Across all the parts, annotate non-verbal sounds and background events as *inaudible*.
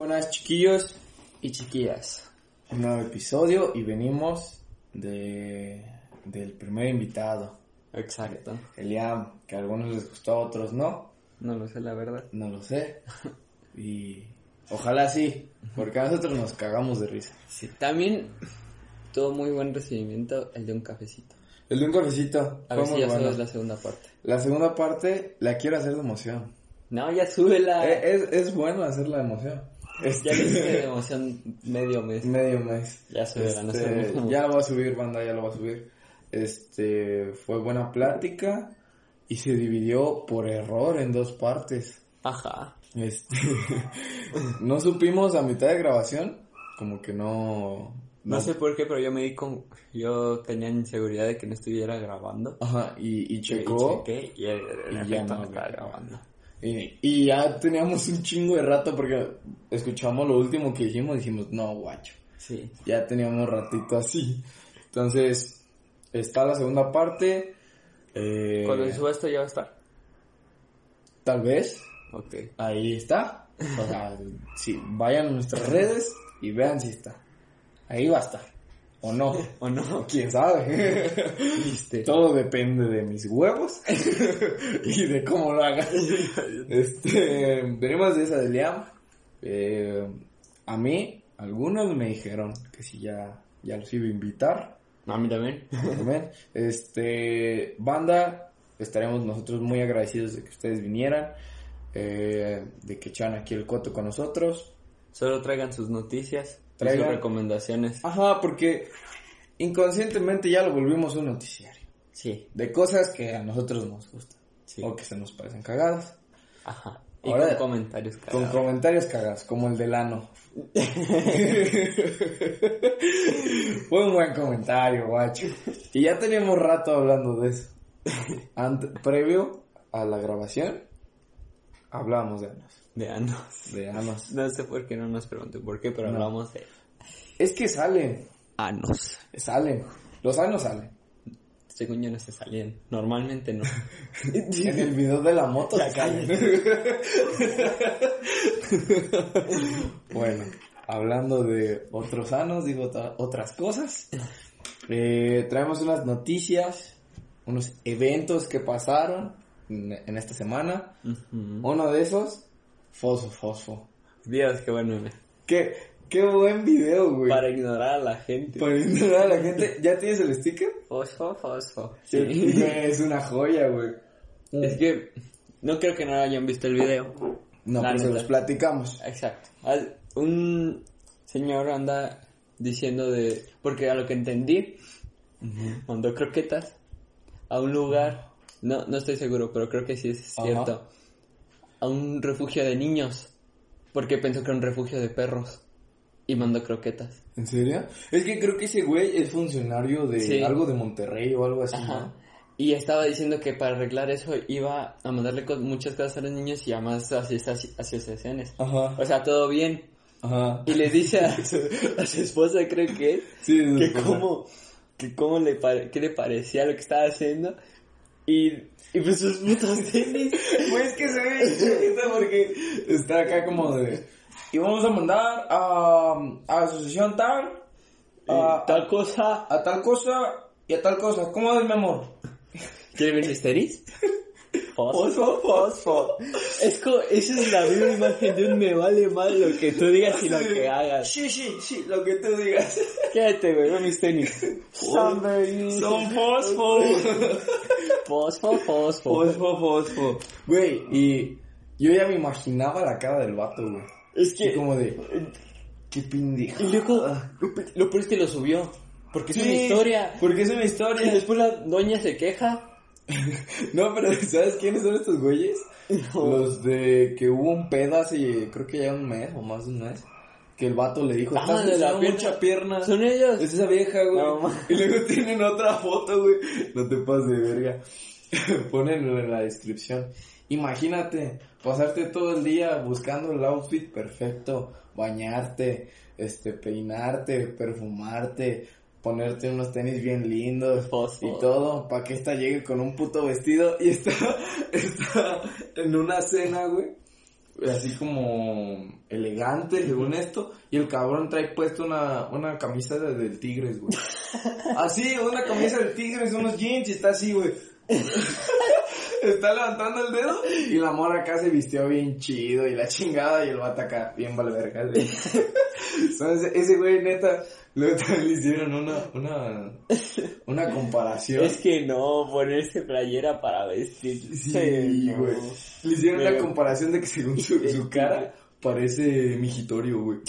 Buenas chiquillos y chiquillas. Un nuevo episodio y venimos de del primer invitado, Exacto. Eliam, que a algunos les gustó, a otros no, No lo sé, la verdad. no lo sé. Y ojalá sí, porque a nosotros nos cagamos de risa. Sí, también tuvo muy buen recibimiento el de un cafecito. El de un cafecito A ver si ya sabes la segunda parte. La segunda parte la quiero hacer de emoción. No, ya súbela. Eh, Es, es bueno hacerla de emoción. Ya le hice emoción medio mes. Medio mes. Ya no Este, sé. ya lo voy a subir, banda, ya lo voy a subir. Este, fue buena plática y se dividió por error en dos partes. Ajá. Este, *laughs* no supimos a mitad de grabación, como que no... No sé por qué, pero yo me di con... Yo tenía inseguridad de que no estuviera grabando. Ajá, y, y checó. Y chequé y, el, el y ya no no estaba grabando. Y, y ya teníamos un chingo de rato porque escuchamos lo último que dijimos y dijimos, no, guacho. Sí. ya teníamos ratito así. Entonces, está la segunda parte. Eh, Cuando se suba esto ya va a estar. tal vez, Ok. ahí está. O sea, *laughs* sí, vayan a nuestras redes y vean si está. Ahí va a estar. O no. *laughs* ¿O no? Quién sabe. Viste. *laughs* Todo depende de mis huevos *laughs* y de cómo lo haga. Este, venimos de esa de Liam. Eh, a mí, algunos me dijeron que si ya, ya los iba a invitar. A mí también. Este, banda, estaremos nosotros muy agradecidos de que ustedes vinieran, eh, de que echaran aquí el coto con nosotros. Solo traigan sus noticias. Traigan- sus recomendaciones. Ajá, porque inconscientemente ya lo volvimos un noticiario. Sí. De cosas que a nosotros nos gustan. Sí. O que se nos parecen cagadas. Ajá. Y Ahora- con comentarios Con cagados. comentarios cagados, como el del ano. *laughs* Fue un buen comentario, guacho. Y ya teníamos rato hablando de eso. Ante- previo a la grabación, hablábamos de anos. De anos. De anos. *laughs* No sé por qué no nos pregunté por qué, pero No. hablamos de Es que salen, anos. salen. Los anos salen. Según yo no se salían. Normalmente no. *laughs* En el video de la moto se salen. *laughs* bueno, hablando de otros anos, digo otra- otras cosas. Eh, traemos unas noticias, unos eventos que pasaron en, en esta semana. Uno de esos, Fosfo Fosfo. Dios, qué bueno. Qué, qué buen video, güey. Para ignorar a la gente. Para ignorar a la gente. ¿Ya tienes el sticker? Fosfo, fosfo. Sí. Es una joya, güey. Es que no creo que no hayan visto el video. No, La pues se los platicamos. Exacto. Un señor anda diciendo de... Porque a lo que entendí, mandó croquetas a un lugar, no, no estoy seguro, pero creo que sí es cierto, a un refugio de niños, porque pensó que era un refugio de perros y mandó croquetas. ¿En serio? Es que creo que ese güey es funcionario de Sí. algo de Monterrey o algo así, Ajá. ¿no? Y estaba diciendo que para arreglar eso iba a mandarle muchas cosas a los niños y además asociaciones. Ajá. O sea, todo bien. Ajá. Y le dice a *laughs* su, a su esposa, creo que es, Sí, su que cómo, que cómo le, pare- qué le parecía lo que estaba haciendo. Y, y pues sus putos *laughs* tenis. Güey, es que se ve chiquita porque está acá como de... Y vamos a mandar a, a asociación tal, a, tal cosa. a tal cosa y a tal cosa. ¿Cómo es, mi amor? ¿Quiere ver mis tenis? Fosfo, fosfo. Es como, esa es la misma imagen de un me vale mal lo que tú digas y lo que hagas. Sí, sí, sí, lo que tú digas. Quédate, güey, ve mis tenis. Son fosfo. Fosfo, fosfo. Fosfo, fosfo. Güey, y yo ya me imaginaba la cara del vato, güey. Es que... como de... Qué pendejo. Y luego, lo, pe- lo peor es que lo subió. Porque es Sí, una historia. Porque es una Y historia. después la doña se queja. *laughs* No, pero ¿sabes quiénes son estos güeyes? Los de que hubo un pedo hace, creo que ya un mes o más de un mes. Que el vato le dijo, estás de la pierna. mucha pierna. ¿Son ellos? Es esa vieja, güey. No, y luego tienen otra foto, güey. No te pases de verga. *laughs* Ponenlo en la descripción. Imagínate, pasarte todo el día buscando el outfit perfecto, bañarte, este, peinarte, perfumarte, ponerte unos tenis bien lindos Fosfo. y todo, para que esta llegue con un puto vestido y está, *laughs* está en una cena, güey. así como elegante, según esto, y el cabrón trae puesto una, una camisa de, del Tigres, güey. *laughs* Así, una camisa del Tigres, unos jeans, y está así, güey. *laughs* está levantando el dedo, y la morra acá se vistió bien chido, y la chingada, y el vato acá, bien valverga. Entonces, ese güey, neta, luego también le hicieron una, una, una comparación. Es que no, ponerse playera para vestir. Sí, no. güey. Le hicieron Pero- una comparación de que según su, *laughs* su cara parece migitorio, güey. *laughs*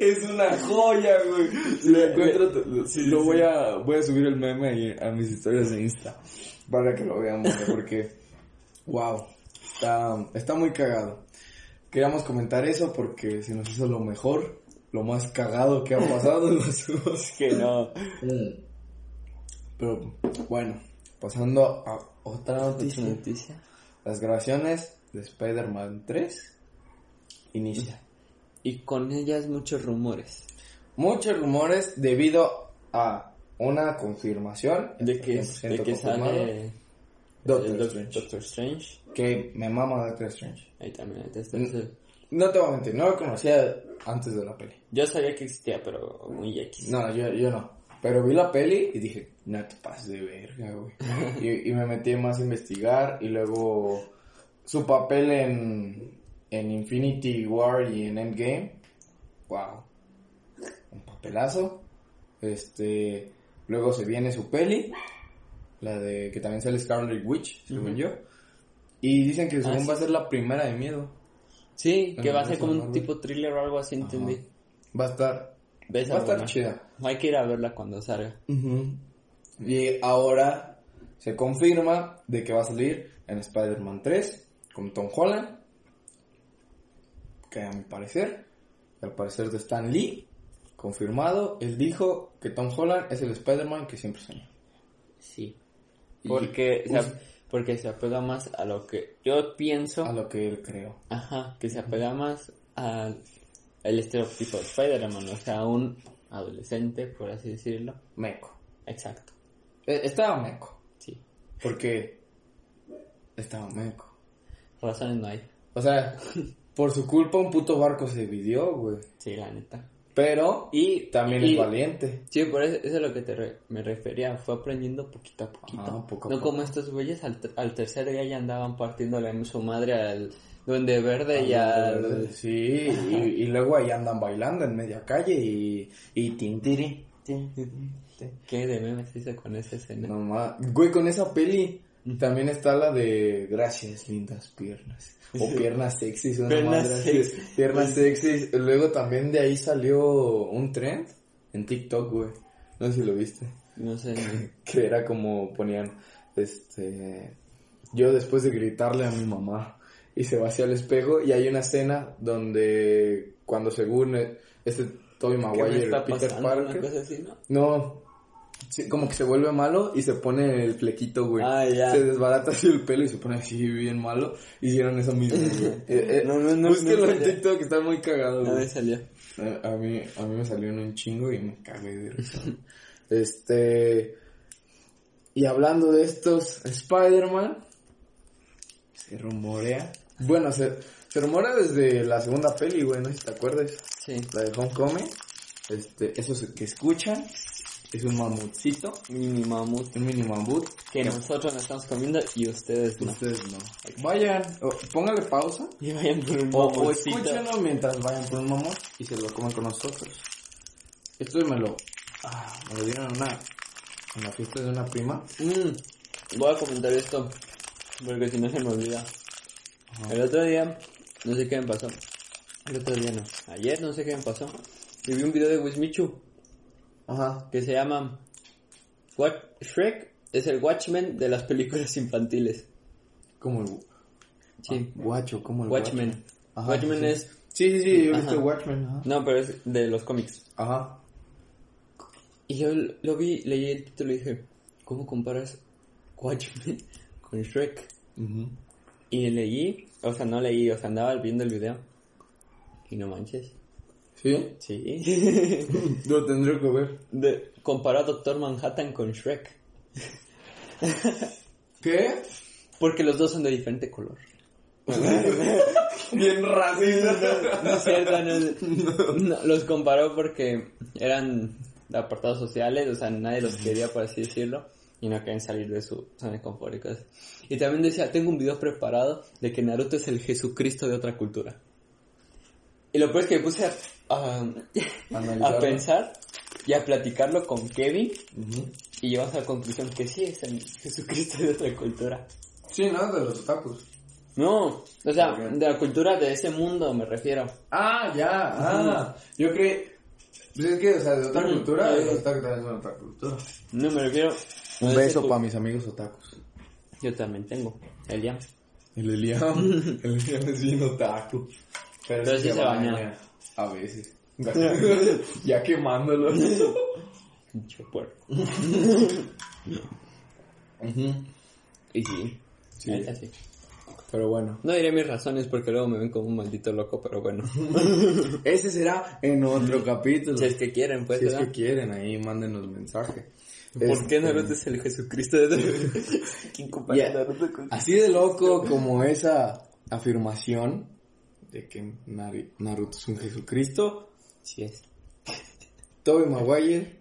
es una joya, güey. Si lo encuentro, lo, Sí, lo sí. voy a voy a subir el meme ahí a mis historias de Insta para que lo veamos, güey, porque wow, está está muy cagado. Queríamos comentar eso porque se nos hizo lo mejor, lo más cagado que ha pasado en los *laughs* Es que no. Pero bueno, pasando a otra Otra noticia. Las grabaciones de Spider-Man 3 inician. Y con ellas muchos rumores. Muchos rumores debido a una confirmación De que, 100% de que sale Doctor el Strange. Doctor Strange. Que me mama Doctor Strange. Ahí también ahí está ese- No te voy a mentir, no lo conocía antes de la peli. Yo sabía que existía, pero muy X. No, yo, yo no. Pero vi la peli y dije, no te pases de verga, güey. y, y me metí más a investigar y luego su papel en, en Infinity War y en Endgame. Wow. Un papelazo. Este, luego se viene su peli, la de que también sale Scarlet Witch, según Ujú. yo. Y dicen que según Ah, va a ser la primera de miedo. Sí, que va a ser como un tipo thriller o algo así, entendí. Va a estar, ¿Ves va a estar chida. Hay que ir a verla cuando salga. Y ahora se confirma de que va a salir en Spider-Man 3 con Tom Holland. Que a mi parecer, al parecer de Stan Lee, confirmado, él dijo que Tom Holland es el Spider-Man que siempre soñó. Sí. Porque, se, Uf. ap- porque se apega más a lo que yo pienso. A lo que él creó. Ajá, que se apega más al estereotipo de Spider-Man, o sea, un adolescente, por así decirlo. Meco. Exacto, Eh, Estaba meco. sí. Porque estaba meco. Razones no hay. O sea, por su culpa un puto barco se dividió, güey. Sí, la neta. Pero Y también y- es valiente. Sí, por eso, eso es lo que te re- me refería. Fue aprendiendo poquito a poquito. Ajá, poco a no poco. como estos güeyes al, al tercer día ya andaban partiéndole su madre al Duende Verde y al... Sí, y, y luego ahí andan bailando en media calle y, y tintiri. ¿Qué de memes hice con esa escena? No ma- Güey, con esa peli también está la de Gracias, lindas piernas. O *laughs* piernas sexys, una Piernas sexy. Piernas sexys. Luego también de ahí salió un trend en TikTok, güey. No sé si lo viste. No sé. *laughs* que era como ponían este yo después de gritarle a mi mamá y se va hacia el espejo y hay una escena donde cuando según este Tobey ¿Qué me Maguire está Peter Parker así, ¿no? no sí, como que se vuelve malo y se pone el flequito güey Ah, ya. se desbarata así el pelo y se pone así bien malo hicieron eso mismo güey *laughs* Eh, eh, No, no, no, búsquenlo no en. TikTok está muy cagado güey. salió. A, a mí, a mí me salió en un chingo y me cagué de risa. *laughs* este. Y hablando de estos Spider-Man, se rumorea. Bueno, se, se rumorea desde la segunda peli, güey, no sé si te acuerdas. Sí. La de Homecoming. Este, esos que escuchan. Es un mamutcito, Mini mamut. un mini mamut. Que nosotros nos estamos comiendo y ustedes no. Ustedes no. Vayan, o, póngale pausa. Y vayan por un O, o escúchenlo mientras vayan por un mamut y se lo comen con nosotros. Esto me lo, ah, me lo dieron en una, en la fiesta de una prima. Mm, voy a comentar esto porque si no se me olvida. El otro día, no sé qué me pasó. El otro día no. Ayer no sé qué me pasó. Y vi un video de Wismichu Ajá. que se llama What Shrek es el Watchmen de las películas *laughs* infantiles. Como el, Sí. ah, guacho, como el Watchmen. guacho. Ajá, Watchmen sí. es Sí, sí, sí, yo he visto Watchmen, ajá. no, pero es de los cómics. Ajá. Y yo lo vi, leí el título y dije, ¿cómo comparas Watchmen *laughs* con Shrek? Y leí, o sea, no leí, o sea, andaba viendo el video. Y no manches. ¿Sí? Sí. *laughs* Lo tendré que ver. De, comparó a Doctor Manhattan con Shrek. ¿Qué? Porque los dos son de diferente color. *laughs* Bien racista. No es cierto, no es- *laughs* no, los comparó porque eran apartados sociales, o sea, nadie los quería, por así decirlo, y no querían salir de su zona de confort y cosas. Y también decía, tengo un video preparado de que Naruto es el Jesucristo de otra cultura. Y lo peor es que me puse a, a, *laughs* pensar y a platicarlo con Kevin, y llegamos a la conclusión que sí es el Jesucristo de otra cultura. Sí, no, de los otakus. No, o sea, de la cultura de ese mundo me refiero. Ah, ya, ah. Yo creí. Pues es que, o sea, de otra cultura, Sí. los otakus también son otra cultura. No me refiero. Un beso para mis amigos otakus. Yo también tengo. Eliam. El Eliam. el Eliam *laughs* es bien otaku. Pero, Pero sí se baña. A veces. *laughs* ya quemándolo. *laughs* Pinche puerco. *laughs* Y sí. Sí. Pero bueno. No diré mis razones porque luego me ven como un maldito loco, pero bueno. Ese será en otro capítulo. si es que quieren, pues. Si es que quieren, ahí mándenos mensaje. ¿Por qué Este, Naruto es el Jesucristo de ¿Quién compara. Naruto con Así de loco como esa afirmación de que Naruto es un Jesucristo, Sí es. Tobey Maguire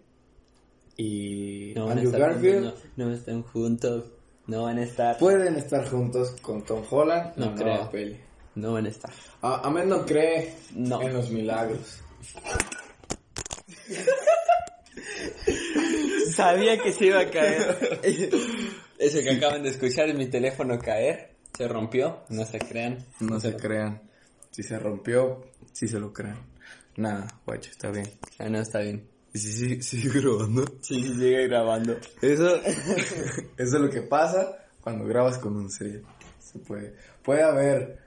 y No Andrew estar Garfield juntos, no, no están juntos. No van a estar. pueden estar juntos con Tom Holland No creo. peli. No van a estar. A no cree No. en los milagros. *laughs* Sabía que se iba a caer. Eso que acaban de escuchar es mi teléfono caer. Se rompió. No se crean. No se crean. Si se rompió, si se lo crean. Nada, guacho, está bien. Ah, no, está bien. Y si sigue, sigue grabando. Sí, sí, sigue grabando. Eso, *laughs* *laughs* eso es lo que pasa cuando grabas con un sello. Se puede. Puede haber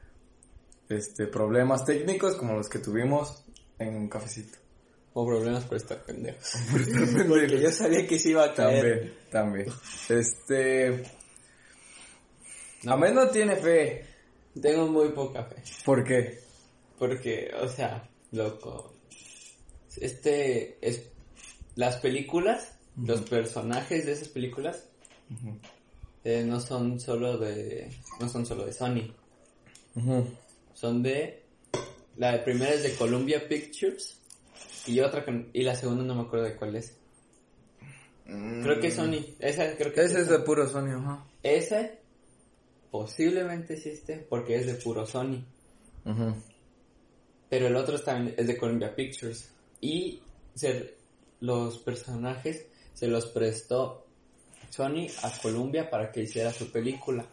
este problemas técnicos como los que tuvimos en un cafecito. O problemas por estar pendejo. *laughs* Porque yo sabía que se iba a caer. También, también. Este. Amén no tiene fe. Tengo muy poca fe. ¿Por qué? Porque, o sea, loco. Este es. Las películas, los personajes de esas películas, eh, no son solo de. No son solo de Sony. Son de. La primera es de Columbia Pictures. Y otra con- y la segunda no me acuerdo de cuál es. Creo que es Sony. Esa creo que Ese es de puro Sony, ajá. Ese posiblemente existe porque es de puro Sony. Pero el otro también es de Columbia Pictures. Y se- los personajes se los prestó Sony a Columbia para que hiciera su película.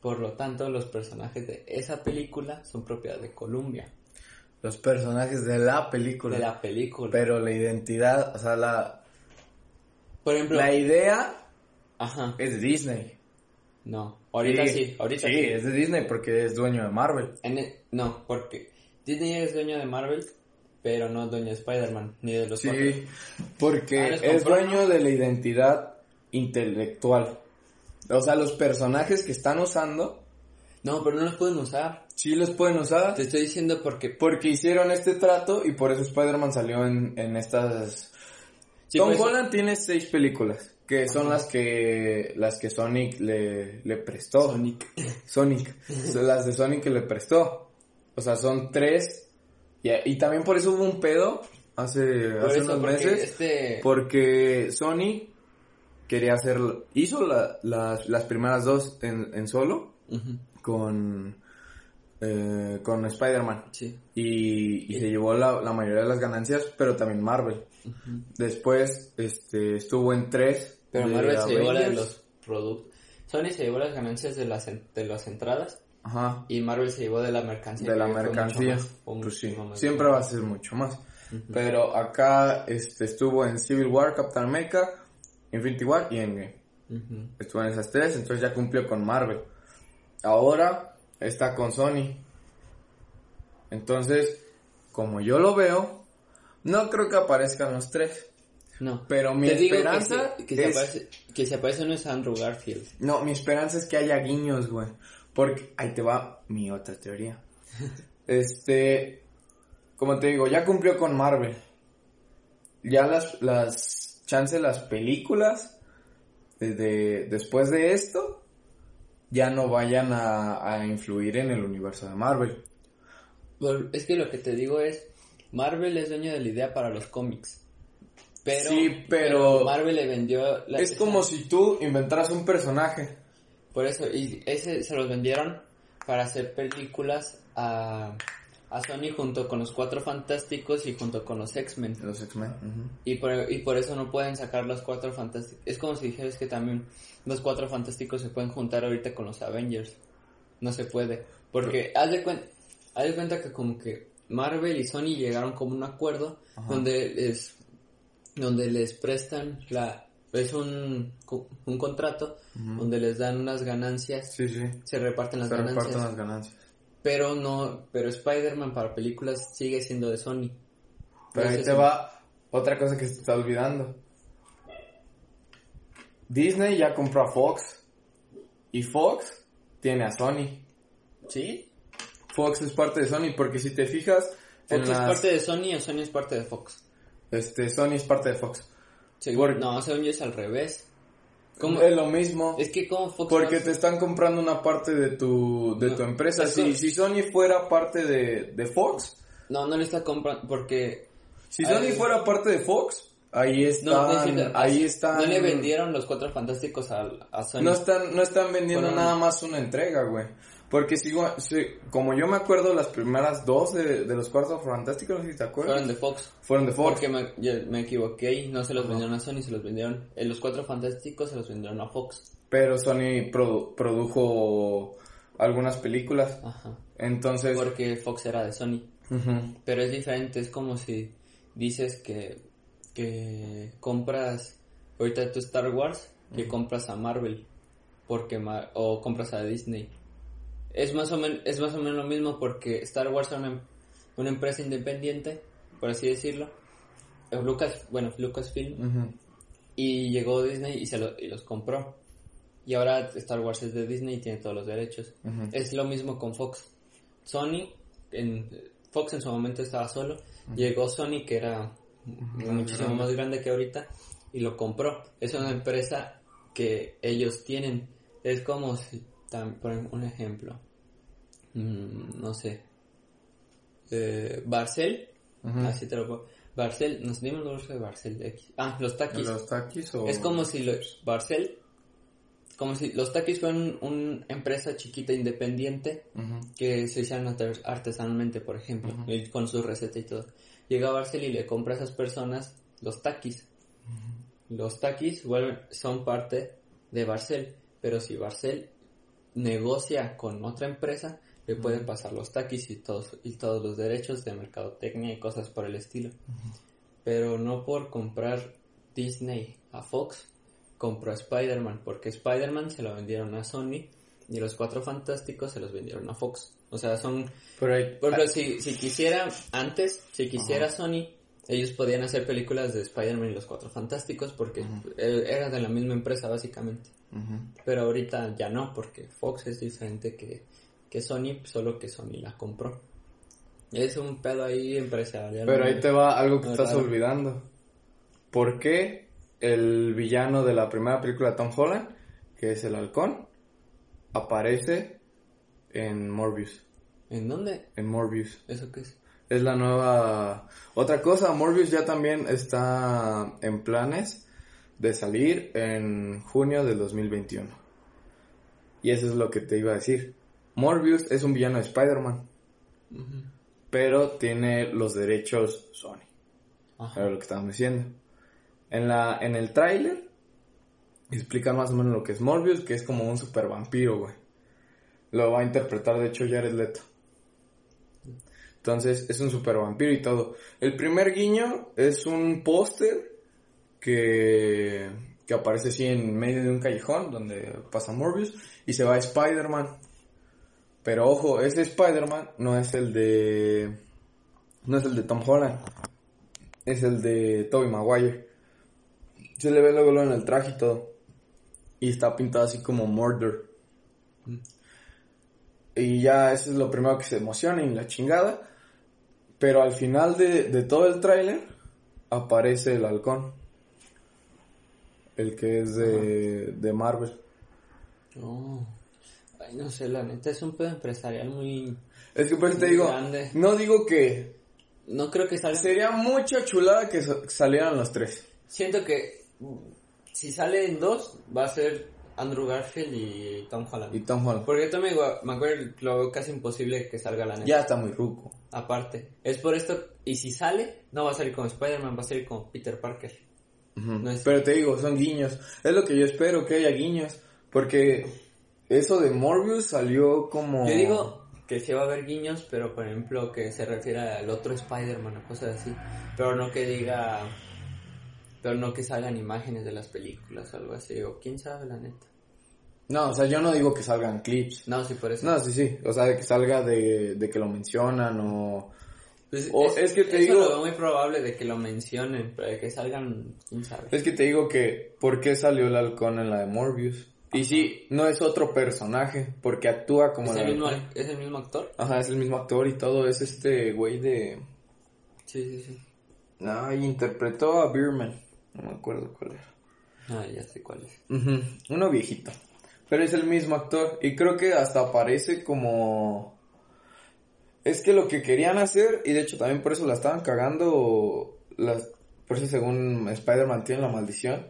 Por lo tanto, los personajes de esa película son propiedad de Columbia. Los personajes de la película. De la película. Pero la identidad, o sea, la, Por ejemplo, la idea ajá, es de Disney. No, ahorita sí, ahorita sí. sí. es de Disney porque es dueño de Marvel. En e- no, porque Disney es dueño de Marvel, pero no dueño de Spider-Man, ni de los. Sí, porque Ah, es dueño de la identidad intelectual. O sea, los personajes que están usando, No, pero no los pueden usar. sí los pueden usar Te estoy diciendo porque... porque hicieron este trato y por eso Spider-Man salió en, en estas... Sí, Tom Holland tiene seis películas, que son las que las que Sonic le, le prestó. Sonic. Sonic. *laughs* Son las de Sonic que le prestó. O sea, son tres. Y, y también por eso hubo un pedo hace, Por hace eso, unos porque meses. este... Porque Sony quería hacer, hizo la- las, las primeras dos en, en solo con, eh, con Spider-Man. Sí. Y, y se llevó la, la mayoría de las ganancias, pero también Marvel. Después este, estuvo en tres. Pero de Marvel se llevó la de los productos. Sony se llevó las ganancias de las, en- de las entradas Ajá. y Marvel se llevó de la mercancía. de la mercancía. más, Pues sí, siempre va a ser mucho más. Pero acá este, estuvo en Civil War, Captain America, Infinity War y Endgame. Estuvo en esas tres, entonces ya cumplió con Marvel. Ahora está con Sony. Entonces, como yo lo veo, no creo que aparezcan los tres. No. Pero mi Te digo que esperanza si- que, se es- aparece, que se aparece no es Andrew Garfield. No, mi esperanza es que haya guiños, güey. Porque ahí te va mi otra teoría. *laughs* Este, como te digo, ya cumplió con Marvel. Ya las, las, chance las películas, desde, después de esto, ya no vayan a, a influir en el universo de Marvel. Bueno, Es que lo que te digo es, Marvel es dueño de la idea para los cómics. Pero, Sí, pero- Marvel le vendió la Es como si tú inventaras un personaje. Por eso, y ese se los vendieron para hacer películas a, a Sony junto con los Cuatro Fantásticos y junto con los X-Men. Los X-Men. Y por, y por eso no pueden sacar los Cuatro Fantásticos. Es como si dijeras que también los Cuatro Fantásticos se pueden juntar ahorita con los Avengers. No se puede. Porque haz de, cuen- haz de cuenta que como que Marvel y Sony llegaron como un acuerdo donde les, donde les prestan la... Es un, un contrato donde les dan unas ganancias Sí, sí. se reparten las Se ganancias. reparten las ganancias. Pero no, pero Spider-Man para películas sigue siendo de Sony. Pero ahí te va otra cosa que se está olvidando. Disney ya compró a Fox. Y Fox tiene a Sony. ¿Sí? Fox es parte de Sony porque si te fijas... en ¿Fox es las- parte de Sony o Sony es parte de Fox? Este, Sony es parte de Fox. Seguro. Por- No, según yo es al revés. ¿Cómo? Es lo mismo. Es que como Fox... Porque no- te están comprando una parte de tu, de No, tu empresa. es Si, si Sony fuera parte de, de Fox, No, no le está comprando porque... si Ahí- Sony fuera parte de Fox, ahí están, No, ahí están. No le vendieron los Cuatro Fantásticos a, a Sony. No están, no están vendiendo Fueron- nada más una entrega, güey. Porque sigo, sí, como yo me acuerdo, las primeras dos de, de los cuartos fantásticos, no sé si te acuerdas, Fueron de Fox. fueron de Fox. Porque me, yo me equivoqué y no se los vendieron a Sony, se los vendieron... En los Cuatro Fantásticos se los vendieron a Fox. Pero Sony produ- produjo algunas películas. Ajá. Entonces, Porque Fox era de Sony. ujú, Pero es diferente, es como si dices que, que compras ahorita tu Star Wars, que compras a Marvel, porque o compras a Disney. Es más o menos es más o menos lo mismo porque Star Wars es una, una empresa independiente, por así decirlo. Lucas, bueno, Lucasfilm y llegó Disney y se lo- y los compró. Y ahora Star Wars es de Disney y tiene todos los derechos. Es lo mismo con Fox. Sony, en, Fox en su momento estaba solo. Llegó Sony, que era muchísimo más grande que ahorita, y lo compró. Es una empresa que ellos tienen. Es como si, por un ejemplo, mm, no sé, eh, Barcel, así te lo puedo. Barcel, nos dimos el de Barcel X. Ah, los taquis. ¿Los taquis o...? Es como si los Barcel, como si los taquis fueran una empresa chiquita independiente que se hicieran arte- artesanalmente, por ejemplo, con su receta y todo. Llega Barcel y le compra a esas personas los taquis. Los taquis vuelven- son parte de Barcel, pero si Barcel negocia con otra empresa, le pueden pasar los taquis y todos, y todos los derechos de mercadotecnia y cosas por el estilo. Pero no por comprar Disney a Fox, compró a Spider-Man, porque Spider-Man se lo vendieron a Sony y los Cuatro Fantásticos se los vendieron a Fox. O sea, son Pero hay... por ejemplo, si, si quisiera, antes, si quisiera Sony, ellos podían hacer películas de Spider-Man y los Cuatro Fantásticos porque eh, era de la misma empresa básicamente. Pero ahorita ya no, porque Fox es diferente que, que Sony, solo que Sony la compró. Es un pedo ahí empresarial. Pero ahí te va algo que estás raro. olvidando. ¿Por qué el villano de la primera película de Tom Holland, que es el halcón, aparece en Morbius? ¿En dónde? En Morbius. ¿Eso qué es? Es la nueva... Otra cosa, Morbius ya también está en planes de salir en junio del 2021. Y eso es lo que te iba a decir. Morbius es un villano de Spider-Man, pero tiene los derechos Sony. Ajá. Era lo que estábamos diciendo. En, la, en el tráiler explican más o menos lo que es Morbius, que es como un super vampiro, güey. Lo va a interpretar, de hecho, Jared Leto. Entonces, es un super vampiro y todo. El primer guiño es un póster que, que aparece así en medio de un callejón donde pasa Morbius y se va Spider-Man. Pero ojo, ese Spider-Man no es el de... No es el de Tom Holland. Es el de Tobey Maguire. Se le ve luego en el traje y todo. Y está pintado así como Murder. Y ya eso es lo primero que se emociona y la chingada. Pero al final de, de todo el tráiler aparece el halcón. El que es de, de Marvel. Oh. Ay, no sé, la neta es un pedo empresarial muy... Es que por eso te Muy digo, grande. no digo que No creo que salga... sería mucha chulada que sa- salieran los tres. Siento que si salen dos, va a ser Andrew Garfield y Tom Holland. Y Tom Holland. Porque Tommy Maguire lo veo casi imposible que salga la neta. Ya está muy ruco. Aparte. Es por esto, y si sale, no va a salir como Spider-Man, va a salir como Peter Parker. No es- Pero te digo, son guiños. Es lo que yo espero, que haya guiños. Porque eso de Morbius salió como... Yo digo que sí va a haber guiños, pero por ejemplo que se refiera al otro Spider-Man o cosas así. Pero no que diga... Pero no que salgan imágenes de las películas o algo así. O quién sabe, la neta. No, o sea, yo no digo que salgan clips. No, sí, por eso. No, sí, sí. O sea, de que salga de, de que lo mencionan o... Pues O es que te eso digo- lo veo muy probable de que lo mencionen, pero de que salgan, quién sabe. Es que te digo que, ¿por qué salió el halcón en la de Morbius? Y sí, no es otro personaje, porque actúa como ¿Es el el, mismo. ¿Es el mismo actor? Ajá, es el mismo actor y todo, es este güey de... Sí, sí, sí. Y interpretó a Beerman, no me acuerdo cuál era. Ah, ya sé cuál es. Ujú, Uno viejito. Pero es el mismo actor. Y creo que hasta aparece como... Es que lo que querían hacer, y de hecho también por eso la estaban cagando, las... por eso según Spider-Man tiene la maldición.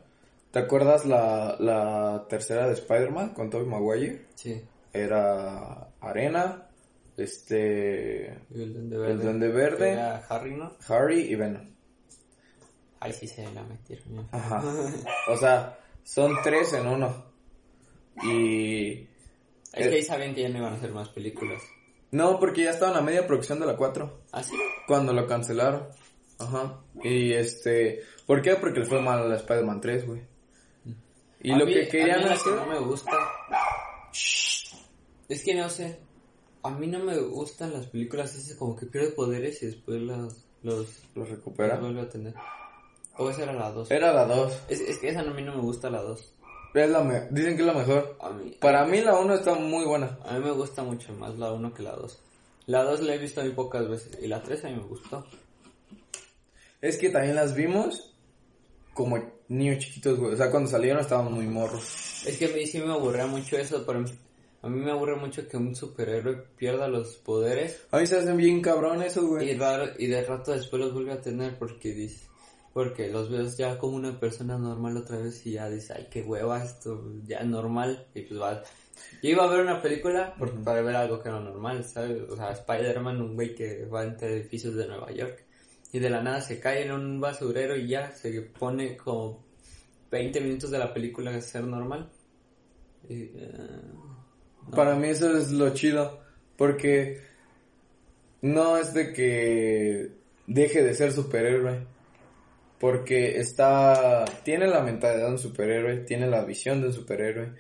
¿Te acuerdas la, la tercera de Spider-Man con Tobey Maguire? Sí. Era Arena, este... Y el Duende Verde. El Duende Verde. Era Harry, ¿no? Harry y Venom. Ahí sí se la metieron. ¿no? Ajá. *laughs* O sea, son tres en uno. Y... Es que ahí sabían que ya no iban a hacer más películas. No, porque ya estaban a media producción de la 4. ¿Ah, sí? Cuando lo cancelaron. Ajá. Y este... ¿Por qué? Porque le fue mal a la Spider-Man 3, güey. Y A lo mí- que querían a mí la hacer... no me gusta. Es que no sé. A mí no me gustan las películas esas como que pierde poderes y después las, los, Lo los recupera. vuelve a tener. O esa era la 2. Era la 2. Es, es que esa a mí no me gusta la 2. Es la me- Dicen que es la mejor. A mí, Para mí la 1 está muy buena. a mí me gusta mucho más la 1 que la 2. La 2 la he visto muy pocas veces y la 3 a mí me gustó. Es que también las vimos como niños chiquitos, güey. O sea, cuando salieron estaban muy morros. Es que a mí sí me aburría mucho eso. Ejemplo, a mí me aburre mucho que un superhéroe pierda los poderes A mí se hacen bien cabrón esos, y, güey. raro, y de rato después los vuelve a tener porque dice... Porque los ves ya como una persona normal otra vez y ya dice, ay, qué hueva esto, ya normal. Y pues va. Yo iba a ver una película por- para ver algo que era normal, ¿sabes? O sea, Spider-Man, un güey que va entre edificios de Nueva York. Y de la nada se cae en un basurero y ya se pone como 20 minutos de la película a ser normal. Y, no. Para mí eso es lo chido. Porque no es de que deje de ser superhéroe. Porque está. Tiene la mentalidad de un superhéroe, tiene la visión de un superhéroe.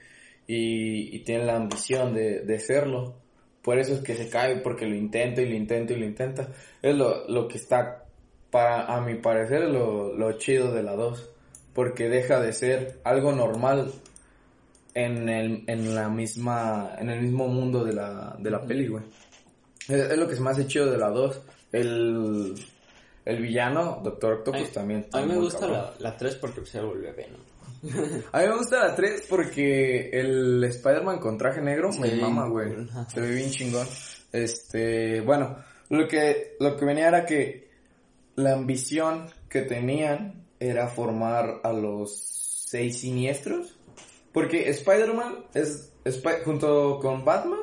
Y, y tiene la ambición de, de serlo. Por eso es que se cae, porque lo intenta y lo intenta y lo intenta. Es lo, lo que está, para, a mi parecer, lo, lo chido de la 2. Porque deja de ser algo normal en el, en la misma, en el mismo mundo de la, de la peli, güey. Es, es lo que se me hace chido de la 2. El, el villano, Doctor Octopus, Ay, también. A mí me gusta cabrón. la, la 3 porque se volvió Venom. *laughs* A mí me gusta la 3 porque el Spider-Man con traje negro me Sí. mama, güey. Se ve bien chingón. Este, bueno, lo que, lo que venía era que la ambición que tenían era formar a los seis siniestros. Porque Spider-Man es, junto con Batman,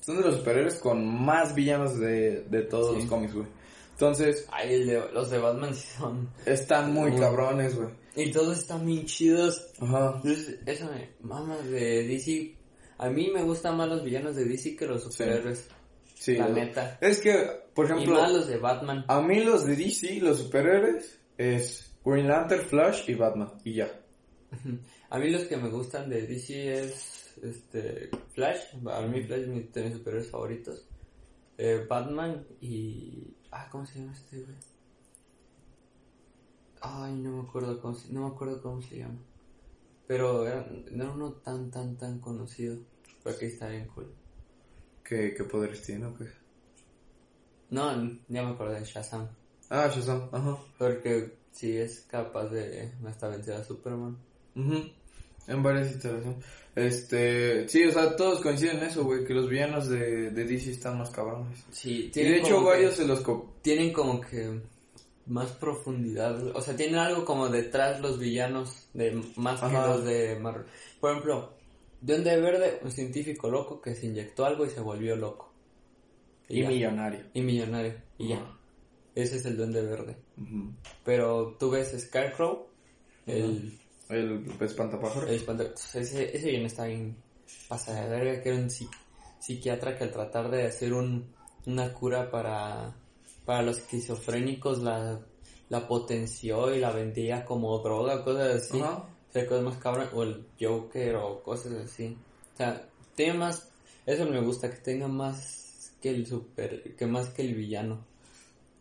son de los superhéroes con más villanos de, de todos Sí. los cómics, güey. Entonces, Ay, el de- los de Batman sí son... están muy Uy. cabrones, güey. Y todos están bien chidos. Ajá. Entonces, eso me mama de DC. A mí me gustan más los villanos de DC que los superhéroes. Sí, La neta. Es que, por Y ejemplo, más los de Batman. a mí los de DC, los superhéroes, es Green Lantern, Flash y Batman. Y ya. *laughs* A mí los que me gustan de DC es este Flash. A mí Flash es mi- de mis superhéroes favoritos. Eh, Batman y... Ah, ¿cómo se llama este güey? Ay, no me acuerdo cómo se, no me acuerdo cómo se llama. Pero era, no era uno tan, tan, tan conocido. Pero que está bien cool. ¿Qué, qué poderes tiene o qué? No, ya me acordé de Shazam. Ah, Shazam, ajá. Porque si es capaz de hasta vencer a Superman. Ujú. En varias situaciones. Este, sí, o sea, todos coinciden en eso, güey, que los villanos de, de DC están más cabrones. Sí, Y tienen de hecho que- varios se los... co- tienen como que más profundidad, o sea, tienen algo como detrás los villanos de más que los de Marvel. Por ejemplo, Duende Verde, un científico loco que se inyectó algo y se volvió loco. Y millonario. Y millonario, y ya. Ese es el Duende Verde. Pero tú ves Scarecrow, el, El espantapájaro. el ese, ese villano está bien pasada de verga, que era un psi- psiquiatra que al tratar de hacer un, una cura para, para los esquizofrénicos la, la potenció y la vendía como droga, cosas así. Ajá. O sea, cosas más cabras, o el Joker o cosas así. O sea, tiene más, eso me gusta, que tenga más que el super, que más que el villano.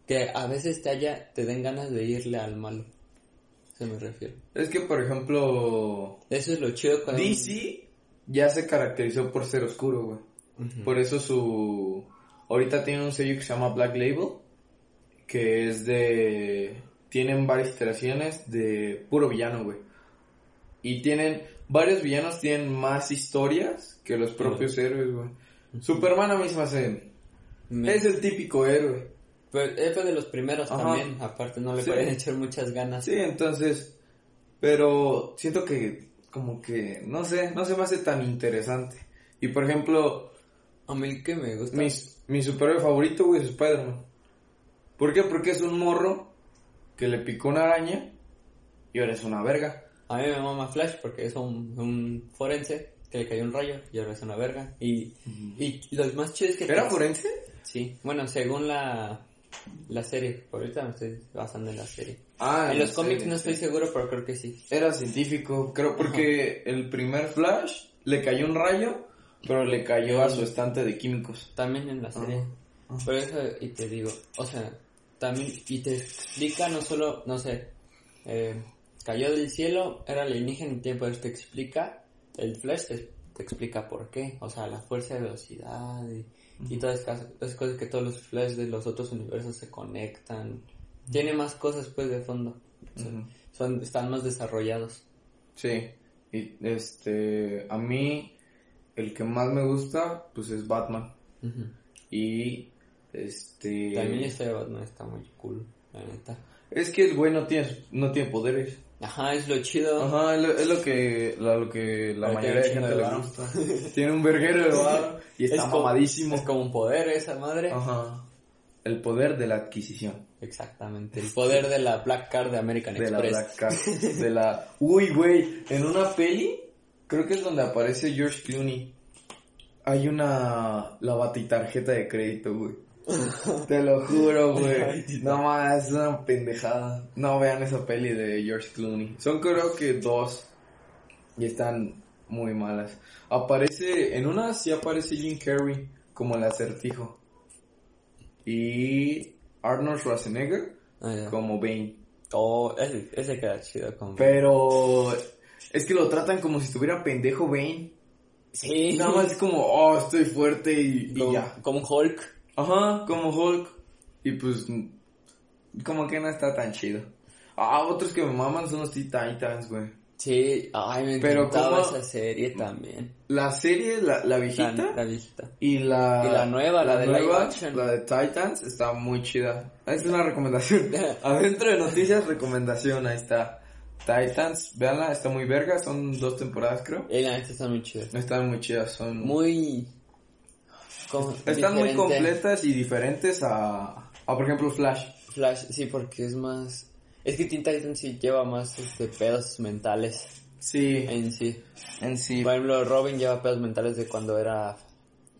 Que a veces te haya, te den ganas de irle al malo. Se me refiero. Es que, por ejemplo, Eso es lo chido cuando... DC ya se caracterizó por ser oscuro, güey. Por eso su... Ahorita tiene un sello que se llama Black Label, que es de... Tienen varias iteraciones de puro villano, güey. Y tienen... Varios villanos tienen más historias que los propios héroes, güey. Superman a mí se me hace... Es el típico héroe. Pero él fue de los primeros Ajá. también, aparte no le Sí. pueden echar muchas ganas. Sí, entonces... Pero siento que como que... No sé, no se me hace tan interesante. Y por ejemplo... A mí que me gusta... Mi, mi superhéroe favorito, güey, es Spider-Man. ¿Por qué? Porque es un morro que le picó una araña y ahora es una verga. A mí me mama Flash porque es un, un forense que le cayó un rayo y ahora es una verga. Y, y los más chidos que... ¿Era te- forense? Sí, bueno, según la, la serie, por ahorita me estoy basando en la serie. Ah, en los cómics serie, no estoy sí. seguro, pero creo que sí. Era científico, creo, porque el primer Flash le cayó un rayo, pero le cayó a su estante de químicos. También en la serie. Ajá. Por eso, y te digo, o sea, también, y te explica no solo, no sé, eh, cayó del cielo, era alienígena y tiempo, te explica, el Flash te, te explica por qué, o sea, la fuerza de velocidad y, y todas esas, esas cosas que todos los Flash de los otros universos se conectan. Tiene más cosas pues de fondo. Son, están más desarrollados. Sí, y este, a mí el que más me gusta, pues es Batman. Y este... También esta de Batman está muy cool, la neta. Es que el güey no tiene, no tiene poderes. Ajá, es lo chido. Ajá, es lo, es lo que la, lo que la mayoría de tiene un gente de le gusta. *laughs* tiene un verguero de varo y está Es como-. Es como un poder esa madre. Ajá. El poder de la adquisición. Exactamente, el poder de la Black Card de American De la Express. Black Card. *laughs* De la... Uy, güey, en una peli, creo que es donde aparece George Clooney. Hay una... La batitarjeta de crédito, güey. Te lo juro, güey. *laughs* No más, es una pendejada. No vean esa peli de George Clooney. Son creo que dos. Y están muy malas. Aparece, en una sí aparece Jim Carrey como el acertijo. Y Arnold Schwarzenegger Ah, como Bane. Oh, ese, ese queda chido como... Pero es que lo tratan como si estuviera pendejo Bane. Sí. Nada más es como, oh, estoy fuerte y, y como, ya. como Hulk. Ajá, como Hulk. Y pues, como que no está tan chido. Ah, otros que me maman son los Titans, güey. Sí, ay, me Pero encantaba esa serie también. La serie, la, la viejita. La, la viejita. Y la, Y la nueva, la de live action. la de Titans, está muy chida. Esa es una recomendación. *laughs* Adentro de noticias, recomendación, ahí está. Titans, véanla, está muy verga, son dos temporadas creo. Y la neta está muy chida. Están muy chidas, son... Muy... están muy completas y diferentes a, a, por ejemplo, Flash. Flash, sí, porque es más... Es que Teen Titans sí lleva más este, pedos mentales Sí, en sí. en sí. Por ejemplo, Robin lleva pedos mentales de cuando era...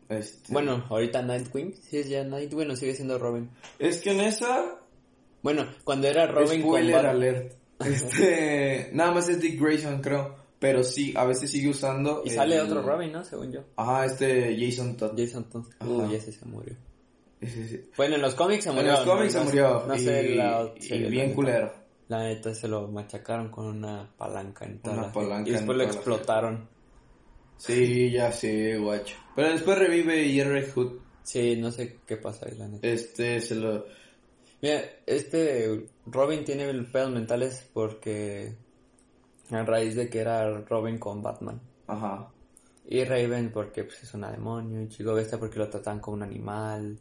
Este, Bueno, ahorita Nightwing, sí es ya Nightwing, bueno, sigue siendo Robin. es que en esa, Bueno, cuando era Robin con spoiler Bat- alert. *laughs* Este, nada más es Dick Grayson, creo. Pero sí, a veces sigue usando. Y sale otro Robin, ¿no? Según yo. Ajá, este Jason Todd. Jason Todd. Ajá. Uy, ese se murió. Ese. Bueno, en los cómics se En murió. los cómics no, se murió. No y, sé la y la bien neta. culero. La neta se lo machacaron con una palanca en toda Una la- palanca Y en después lo la explotaron. Sí, ya sé, guacho. Pero después revive Jerry Hood. Sí, no sé qué pasa ahí, la neta. Este se lo. Mira, este Robin tiene pedos mentales porque A raíz de que era Robin con Batman. Ajá. Y Raven porque pues, es una demonio. Y Chico Bestia porque lo tratan como un animal.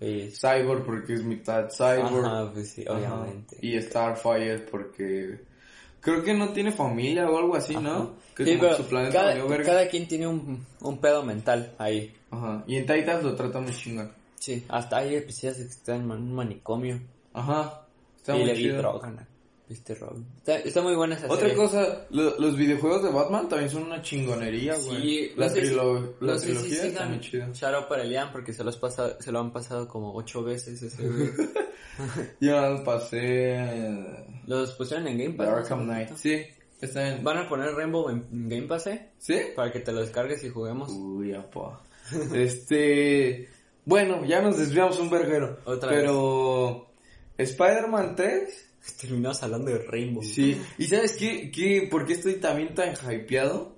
Y... Cyborg porque es mitad cyborg. Ajá, pues sí, Ajá. obviamente. Y Starfire porque creo que no tiene familia o algo así, ¿no? Que Sí, pero su planeta cada, verga. cada quien tiene un, un pedo mental ahí. Ajá. Y en Titans lo tratan muy chingón. Sí, hasta hay episodios que están en un manicomio. Ajá. Está y muy le chido. drogan. ¿Viste, Robin? Está, está muy buena esa Otra serie. cosa, lo- los videojuegos de Batman también son una chingonería, güey. Sí, la, no trilo- la sé si trilogía está muy chida. Shout out para Elian porque se, los pasa, se lo han pasado como ocho veces ese *laughs* güey. *laughs* Yo lo pasé Los pusieron en Game Pass. Arkham Knight. Sí, está en... Van a poner Rainbow en Game Pass, ¿eh? ¿Sí? Para que te lo descargues y juguemos. Uy, apa. *laughs* este... Bueno, ya nos desviamos un verguero. Otra pero... Spider-Man 3... *laughs* Terminamos hablando de Rainbow. Sí. ¿Y sabes qué? qué? ¿Por qué estoy también tan hypeado?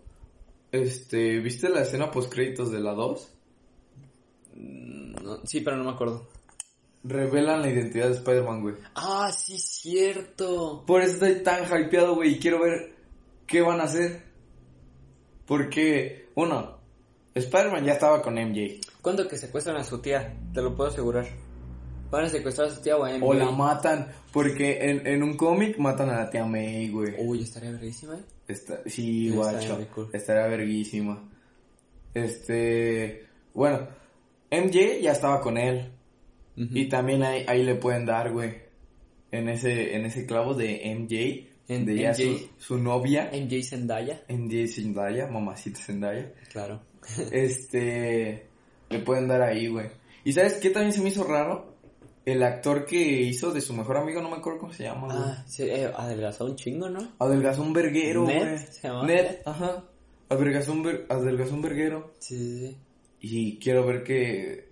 Este... ¿Viste la escena post créditos de la 2? No, sí, pero no me acuerdo. Revelan la identidad de Spider-Man, güey. Ah, sí, cierto. Por eso estoy tan hypeado, güey, y quiero ver qué van a hacer. Porque, uno, Spider-Man ya estaba con MJ. ¿Cuándo que secuestran a su tía? Te lo puedo asegurar. Van a secuestrar a su tía o a MJ. O la matan, porque en, en un cómic matan a la tía May, güey. Uy, estaría verguísima, ¿eh? Está- sí, guacho. cool. Estaría verguísima. Este, bueno, MJ ya estaba con él. Y también ahí, ahí le pueden dar, güey. En ese, en ese clavo de MJ. En de ya MJ. su, su novia. MJ Zendaya. MJ Zendaya, mamacita Zendaya. Claro. este le pueden dar ahí, güey. ¿Y sabes qué también se me hizo raro? El actor que hizo de su mejor amigo, no me acuerdo cómo se llama, güey. Ah, sí, eh, adelgazó un chingo, ¿no? Adelgazó un verguero, Ned, güey. ¿se llama? Ned, ajá. Adelgazó un, ver- adelgazó un verguero. Sí, sí, sí. Y quiero ver que...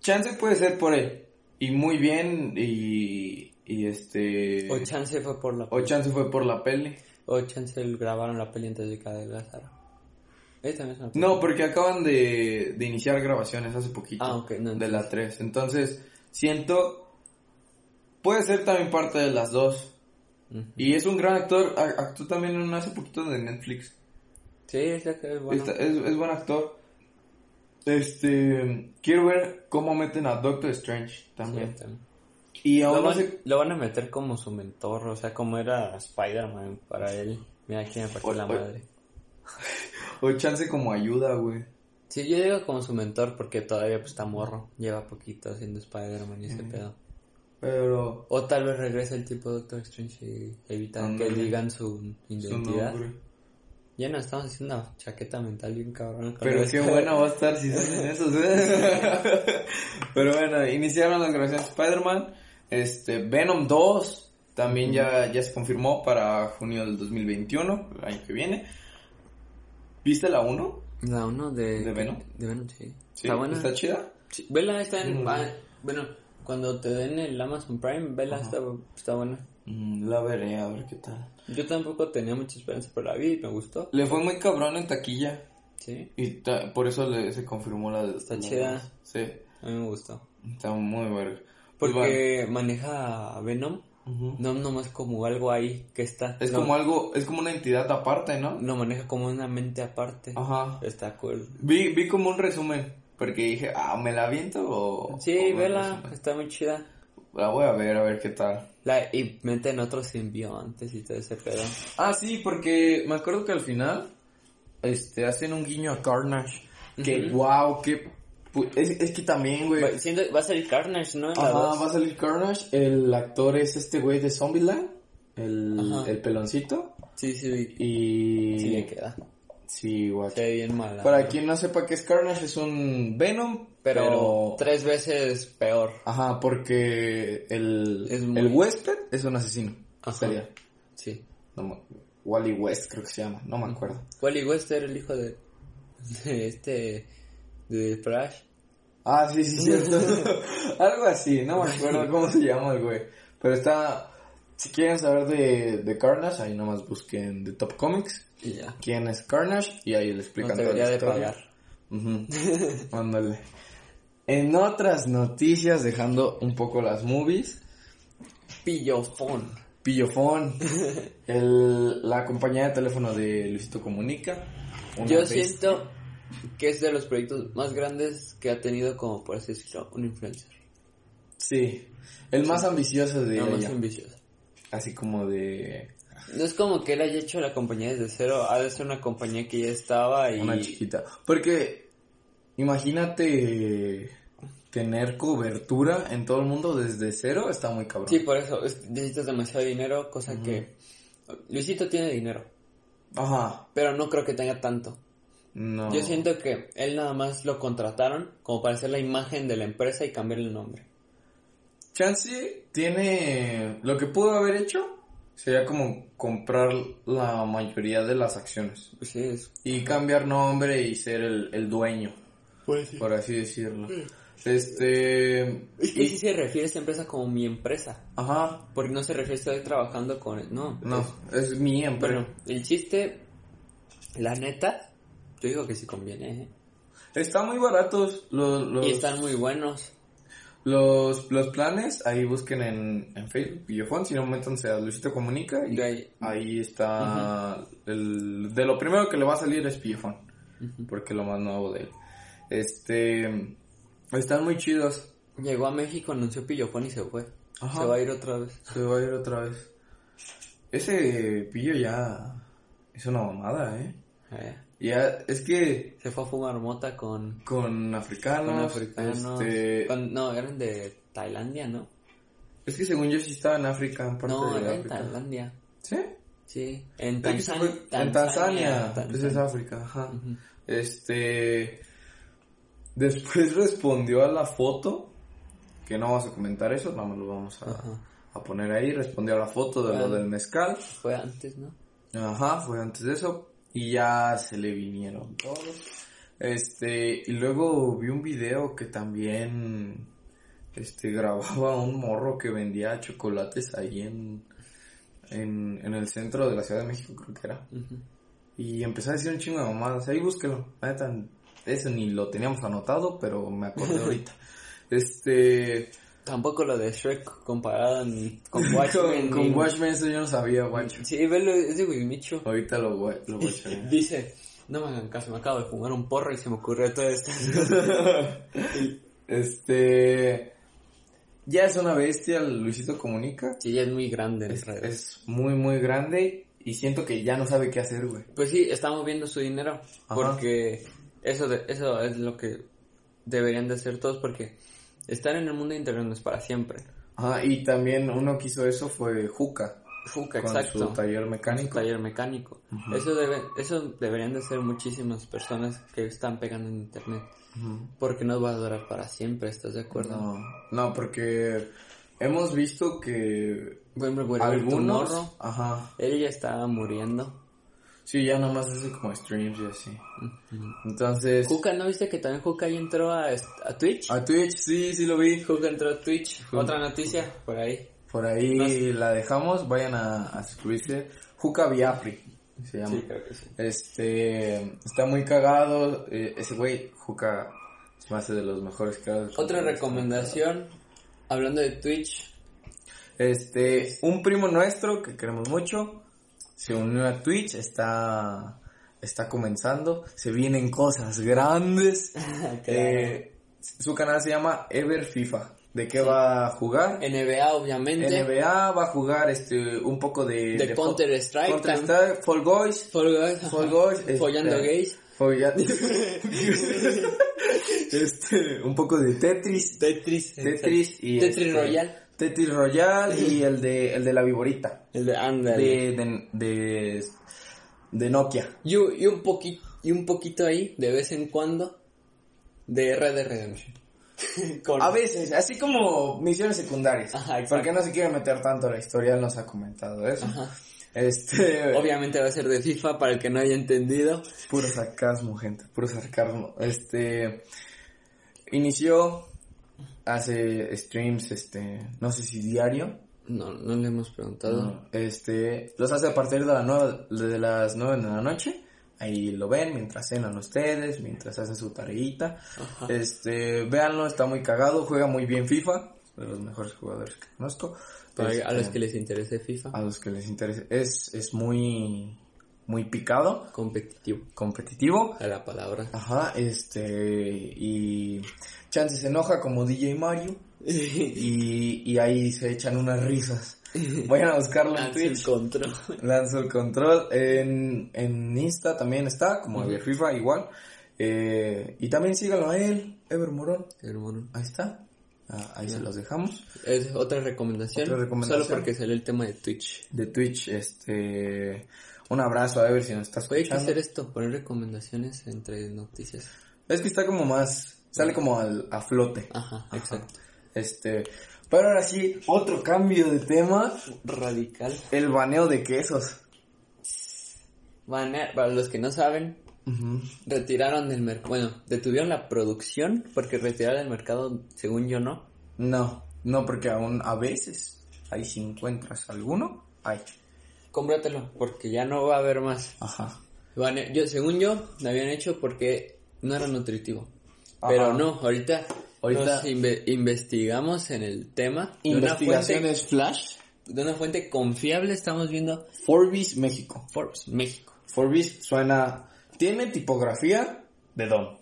Chance puede ser por él. Y muy bien, y... Y este... O chance fue por la O chance fue por la peli. O chance grabaron la peli antes de que adelgazara. No, porque acaban de, de iniciar grabaciones hace poquito. Ah, ok, no, De la 3. Entonces, siento. Puede ser también parte de las dos. Y es un gran actor. Actuó también en hace poquito de Netflix. Sí, es bueno. Está- es, es buen actor. Este. Quiero ver cómo meten a Doctor Strange también. Sí, también. Y aún Lo, van, sé. lo van a meter como su mentor, o sea, como era Spider-Man para él. Mira aquí me partió la madre. *laughs* O chance como ayuda, güey. Sí, yo digo como su mentor porque todavía pues está morro. Lleva poquito haciendo Spider-Man y ese pedo. Pero. O tal vez regrese el tipo Doctor Strange y evita que digan su identidad. ya nos estamos haciendo una chaqueta mental bien cabrón. Pero qué buena va a estar si salen *laughs* esos, ¿eh? *laughs* Pero bueno, iniciaron las grabaciones de Spider-Man. Este, Venom 2 también ya, ya se confirmó para junio del 2021, el año que viene. ¿Viste la 1? La uno de... ¿De Venom? De Venom, sí. Sí, Está buena. ¿Está chida? Sí, vela, está en... Mm. ah, bueno, cuando te den el Amazon Prime, vela, está, está buena. Mm, la veré, a ver qué tal. Yo tampoco tenía mucha esperanza, pero la vi y me gustó. Le fue muy cabrón en taquilla. Sí, Y ta- por eso le, se confirmó la Está chida. Sí, a mí me gustó. está muy verga. Bueno. Porque maneja a Venom, No nomás como algo ahí que está. Es no, como algo, es como una entidad aparte, ¿no? Lo maneja como una mente aparte. Ajá. Está cool. Vi, vi como un resumen, porque dije, ah, ¿me la aviento o...? Sí, o vela, está muy chida. La voy a ver, a ver qué tal. La, y meten otros simbiontes y todo ese pedo. Ah, sí, porque me acuerdo que al final, este, hacen un guiño a Carnage. Que, Ujú. wow, que... pu- Es, es que también, güey... Va, a salir Carnage, ¿no? Ajá, dos. va a salir Carnage. El actor es este güey de Zombieland. El, Ajá. el peloncito. Sí, sí, Y... sí le queda. Sí, guacho. Ve bien mala. Para quien no sepa qué es Carnage, es un Venom, pero, pero... tres veces peor. Ajá, porque el, Es muy- el huésped es un asesino. Ajá. Serial. Sí. No Wally West creo que se llama, no me acuerdo. Wally West era el hijo de, *laughs* de este, de Flash. Ah, sí, sí, cierto. *laughs* Algo así, no me acuerdo cómo se llama el güey. Pero está... Si quieren saber de, de Carnage, ahí nomás busquen The Top Comics. Y ya. ¿Quién es Carnage? Y ahí le explican toda la debería de historia. pagar. *laughs* Ándale. En otras noticias, dejando un poco las movies, Pillofón. Pillofón, *laughs* el, la compañía de teléfono de Luisito Comunica. Yo bestia. siento que es de los proyectos más grandes que ha tenido como por así decirlo un influencer. Sí, el más ambicioso de No más ambicioso. Así como de No es como que él haya hecho la compañía desde cero, ha de ser una compañía que ya estaba y... una chiquita. Porque imagínate tener cobertura en todo el mundo desde cero, está muy cabrón. Sí, por eso, es- necesitas demasiado dinero, cosa que... Luisito tiene dinero, Ajá, pero no creo que tenga tanto. No. Yo siento que él nada más lo contrataron como para hacer la imagen de la empresa y cambiarle el nombre. Chance tiene lo que pudo haber hecho sería como comprar la mayoría de las acciones Pues sí, es... y cambiar nombre y ser el, el dueño, Pues sí. por así decirlo. Este Es que sí se refiere a esta empresa como mi empresa. ajá, Porque no se refiere a estar trabajando con él. No. no, es mi empresa. Bueno, el chiste, la neta, yo digo que sí conviene, ¿eh? Están muy baratos los los, Y están muy buenos. los, los planes, ahí busquen en, en Facebook Pillofón, si no métanse a Luisito Comunica y ahí. ahí está el, de lo primero que le va a salir es Pillofón. porque es lo más nuevo de él. Este, están muy chidos. Llegó a México, anunció Pillofón y se fue. Ajá. Se va a ir otra vez. Se va a ir otra vez. Ese pillo ya es una mamada, ¿eh? Eh, Ya, es que Se fue a fumar mota con, con africanos, con africanos. este, con- no, eran de Tailandia, ¿no? es que según yo sí estaba en África, en parte No, de era en. Tailandia. ¿Sí? Sí, en Tanzania. en Tanzania, pues es Tanzania. África, ajá. Este, después respondió a la foto, que no vamos a comentar eso, no me lo vamos a, Ajá. a poner ahí, respondió a la foto de lo Bueno. del mezcal, Fue antes, ¿no? ajá, fue antes de eso, y ya se le vinieron todos. Este, y luego vi un video que también, este, grababa un morro que vendía chocolates ahí en, en, en el centro de la Ciudad de México, creo que era. Y empecé a decir un chingo de mamadas. Ahí búsquelo. Neta, ese ni lo teníamos anotado, pero me acordé *laughs* ahorita. Este. Tampoco lo de Shrek comparado en- *laughs* con Watchmen. con ni- Watchmen, eso yo no sabía, guacho. Sí, velo, es de Wismicho. Ahorita lo voy, lo voy a echar. *laughs* Dice, no me hagan caso, me acabo de fumar un porro y se me ocurrió todo esto. *laughs* este. Ya es una bestia, Luisito Comunica. Sí, ya es muy grande en Es, redes. es muy, muy grande. Y siento que ya no sabe qué hacer, güey. Pues sí, estamos viendo su dinero. Ajá. Porque eso, de, eso es lo que deberían de hacer todos. Porque estar en el mundo de internet no es para siempre. Ajá, y también uno que hizo eso fue Juca. Con exacto. su taller Con su mecánico. taller mecánico. eso, debe, eso deberían de ser muchísimas personas que están pegando en internet. Porque no va a durar para siempre, ¿estás de acuerdo? No, no, porque hemos visto que ejemplo, Wherever algunos, ajá, él ya estaba muriendo. Sí, ya nomás hace como streams y así. Entonces, Juca, ¿no viste que también Juca ya entró a, a Twitch? a Twitch, sí, sí lo vi. Juca entró a Twitch. Otra noticia por ahí. Por ahí No sé. la dejamos, vayan a, a suscribirse. Juca Viapri, se llama. Sí, creo que sí. Este, está muy cagado, eh, ese güey, Juca, se me hace de los mejores creadores. de Otra recomendación, hablando de Twitch, Este, un primo nuestro que queremos mucho se unió a Twitch, está está comenzando, se vienen cosas grandes. *laughs* Eh, su canal se llama Ever FIFA. ¿De qué va a jugar? NBA obviamente, NBA va a jugar este un poco de de Counter Strike, Counter Strike, Fall Guys, Fall Guys, Fall Guys, este, Follando Gays, Folla- *laughs* *laughs* este, un poco de Tetris, Tetris, Tetris y Tetris este, Royal, Tetris Royal y el de el de la viborita el de Andal. de de, de de Nokia. Y, un- y un poquito y un poquito ahí de vez en cuando de Red Dead Redemption. *laughs* Con- A veces, así como misiones secundarias. Ajá, porque no se quiere meter tanto la historia, él nos ha comentado eso. Ajá. Este, Obviamente va a ser de FIFA para el que no haya entendido. puro sarcasmo, gente, puro sarcasmo. Este inició hace streams este, no sé si diario. No, no le hemos preguntado. No, Este, los hace a partir de, la nueva, de las 9 de la noche. Ahí lo ven mientras cenan ustedes, mientras hacen su tareita. Ajá. Este, véanlo, está muy cagado, juega muy bien FIFA. de los mejores jugadores que conozco. Para- a Este, los que les interese FIFA, a los que les interese. Es, es muy, muy picado, competitivo. competitivo. A la palabra. Ajá, este, y Chance se enoja como DJ Mario y, y ahí se echan unas risas. *laughs* Vayan a buscarlo en Lance el Twitch. control. Lanzo el control. En, en Insta también está, como de FIFA igual. Eh, y también síganlo a él, Ever Morón. Hermano. Ahí está. Ah, ahí se los dejamos. Es otra recomendación. Otra recomendación. Solo porque salió el tema de Twitch. De Twitch, este, un abrazo a Ever si nos estás Oye, hay que escuchando. hacer esto, poner recomendaciones entre noticias. Es que está como más, sale como al, a flote. Ajá, exacto. Este, pero ahora sí, otro cambio de tema, Radical. el baneo de quesos. Banea- para los que no saben, retiraron del mercado, bueno, detuvieron la producción porque retiraron del mercado, según yo no. No, no porque aún a veces, ahí si encuentras alguno, hay. Cómpratelo porque ya no va a haber más. Ajá. Bane- yo, según yo, lo habían hecho porque no era nutritivo. Ajá. Pero no, ahorita, Ahorita- nos inve- investigamos en el tema. una fuente- Investigaciones Flash, de una fuente confiable estamos viendo Forbes México. Forbes, México. Forbes suena, tiene tipografía de Don.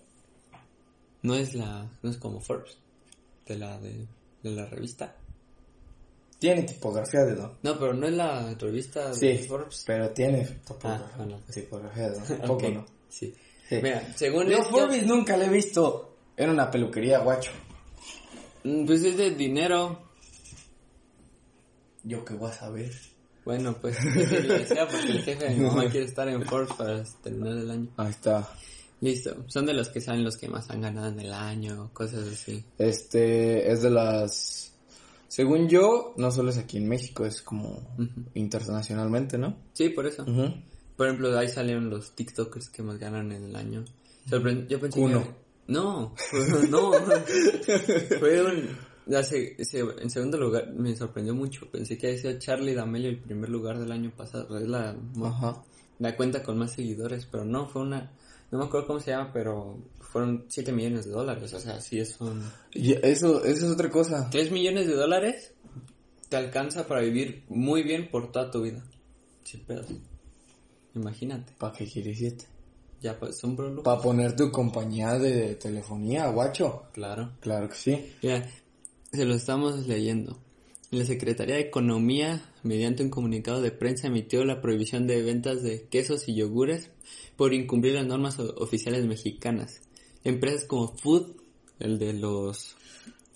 No es la, no es como Forbes, de la de, de la revista. Tiene tipografía de Don. No, pero no es la revista de Sí, Forbes. pero tiene tipografía, Ah, bueno. tipografía de Don. Tampoco *laughs* no. sí. Sí. Mira, según Yo esto, Forbes nunca le he visto en una peluquería, guacho. mm, pues es de dinero. Yo qué voy a saber. Bueno, pues es *laughs* que decía porque el jefe de mi mamá quiere estar en Forbes para terminar el año. Ahí está. Listo, son de los que saben los que más han ganado en el año, cosas así. Este es de las. Según yo, no solo es aquí en México, es como internacionalmente, ¿no? Sí, por eso. Por ejemplo, ahí salieron los TikTokers que más ganan en el año. Sorpre- yo pensé Uno. que... No, *laughs* no. fue un... ya se- se- en segundo lugar, me sorprendió mucho. Pensé que sido Charlie D'Amelio el primer lugar del año pasado. Es la, Ajá. la cuenta con más seguidores, pero no, fue una... No me acuerdo cómo se llama, pero fueron 7 millones de dólares. O sea, sí es un... Y eso, eso es otra cosa. 3 millones de dólares te alcanza para vivir muy bien por toda tu vida. Sin pedos. Imagínate. ¿Para qué quieres siete? Ya pues son. Para poner tu compañía de telefonía, guacho. Claro. Claro que sí. Mira, se lo estamos leyendo. La Secretaría de Economía, mediante un comunicado de prensa, emitió la prohibición de ventas de quesos y yogures por incumplir las normas oficiales mexicanas. Empresas como Food, el de los,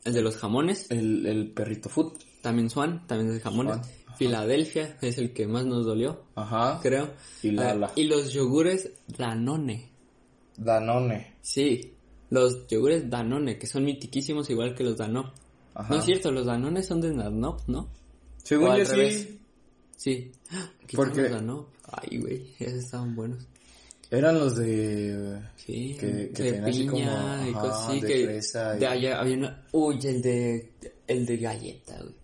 el de los jamones, El, el perrito food. también Swan, también es de jamones. Swan. Filadelfia es el que más nos dolió, Ajá. creo. Y. Ah, y los yogures Danone. Danone. Sí, los yogures Danone, que son mitiquísimos igual que los Danone. Ajá. No es cierto, los Danones son de Danone, ¿no? Según yo sí. Sí. Porque- los Danone. Ay, güey, esos estaban buenos. Eran los de. Sí, Que- que de piña como, y cosas así de que... fresa y- De allá había una... Uy, el de... El de galleta, güey.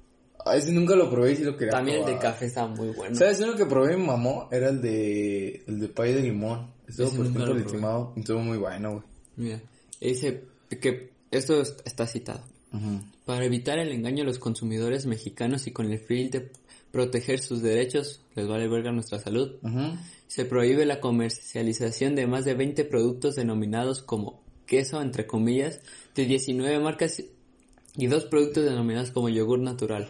Ah, ese nunca lo probé y sí lo quería También el de café estaba muy bueno. ¿Sabes? Uno que probé mi mamó era el de. El de pay de limón. Estuvo por nunca tiempo lo limado. Estuvo muy bueno, güey. Mira, dice que esto es- está citado. Para evitar el engaño a los consumidores mexicanos y con el fin de proteger sus derechos, les vale verga nuestra salud, se prohíbe la comercialización de más de 20 productos denominados como queso, entre comillas, de 19 marcas y dos productos denominados como yogur natural.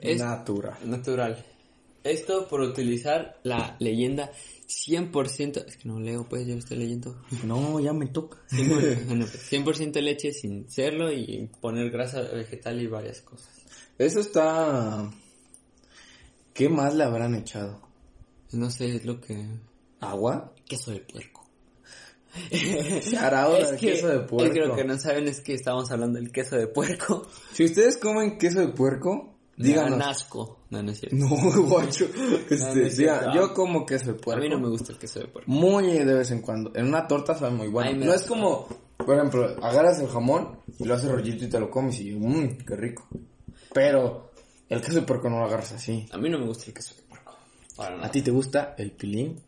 Es Natural. natural. Esto por utilizar la leyenda 100%, es que no leo, pues yo estoy leyendo. *laughs* No, ya me toca. 100%, *laughs* bueno, pues, 100% leche sin serlo y poner grasa vegetal y varias cosas. Eso está. ¿Qué más le habrán echado? No sé, es lo que... ¿Agua? Queso de puerco. *laughs* Ahora es que, queso de puerco. es que lo que no saben es que estamos hablando del queso de puerco. Si ustedes comen queso de puerco, díganos. asco. No, no es cierto. No, *laughs* guacho. Este, No, no es diga, cierto. yo como queso de A puerco. mí no me gusta el queso de puerco. Muy de vez en cuando. En una torta sabe muy bueno. No es como, por ejemplo, agarras el jamón y lo haces rollito y te lo comes y mmm, qué rico. Pero el queso de puerco no lo agarras así. A mí no me gusta el queso de puerco. Para. A ti te gusta el pilín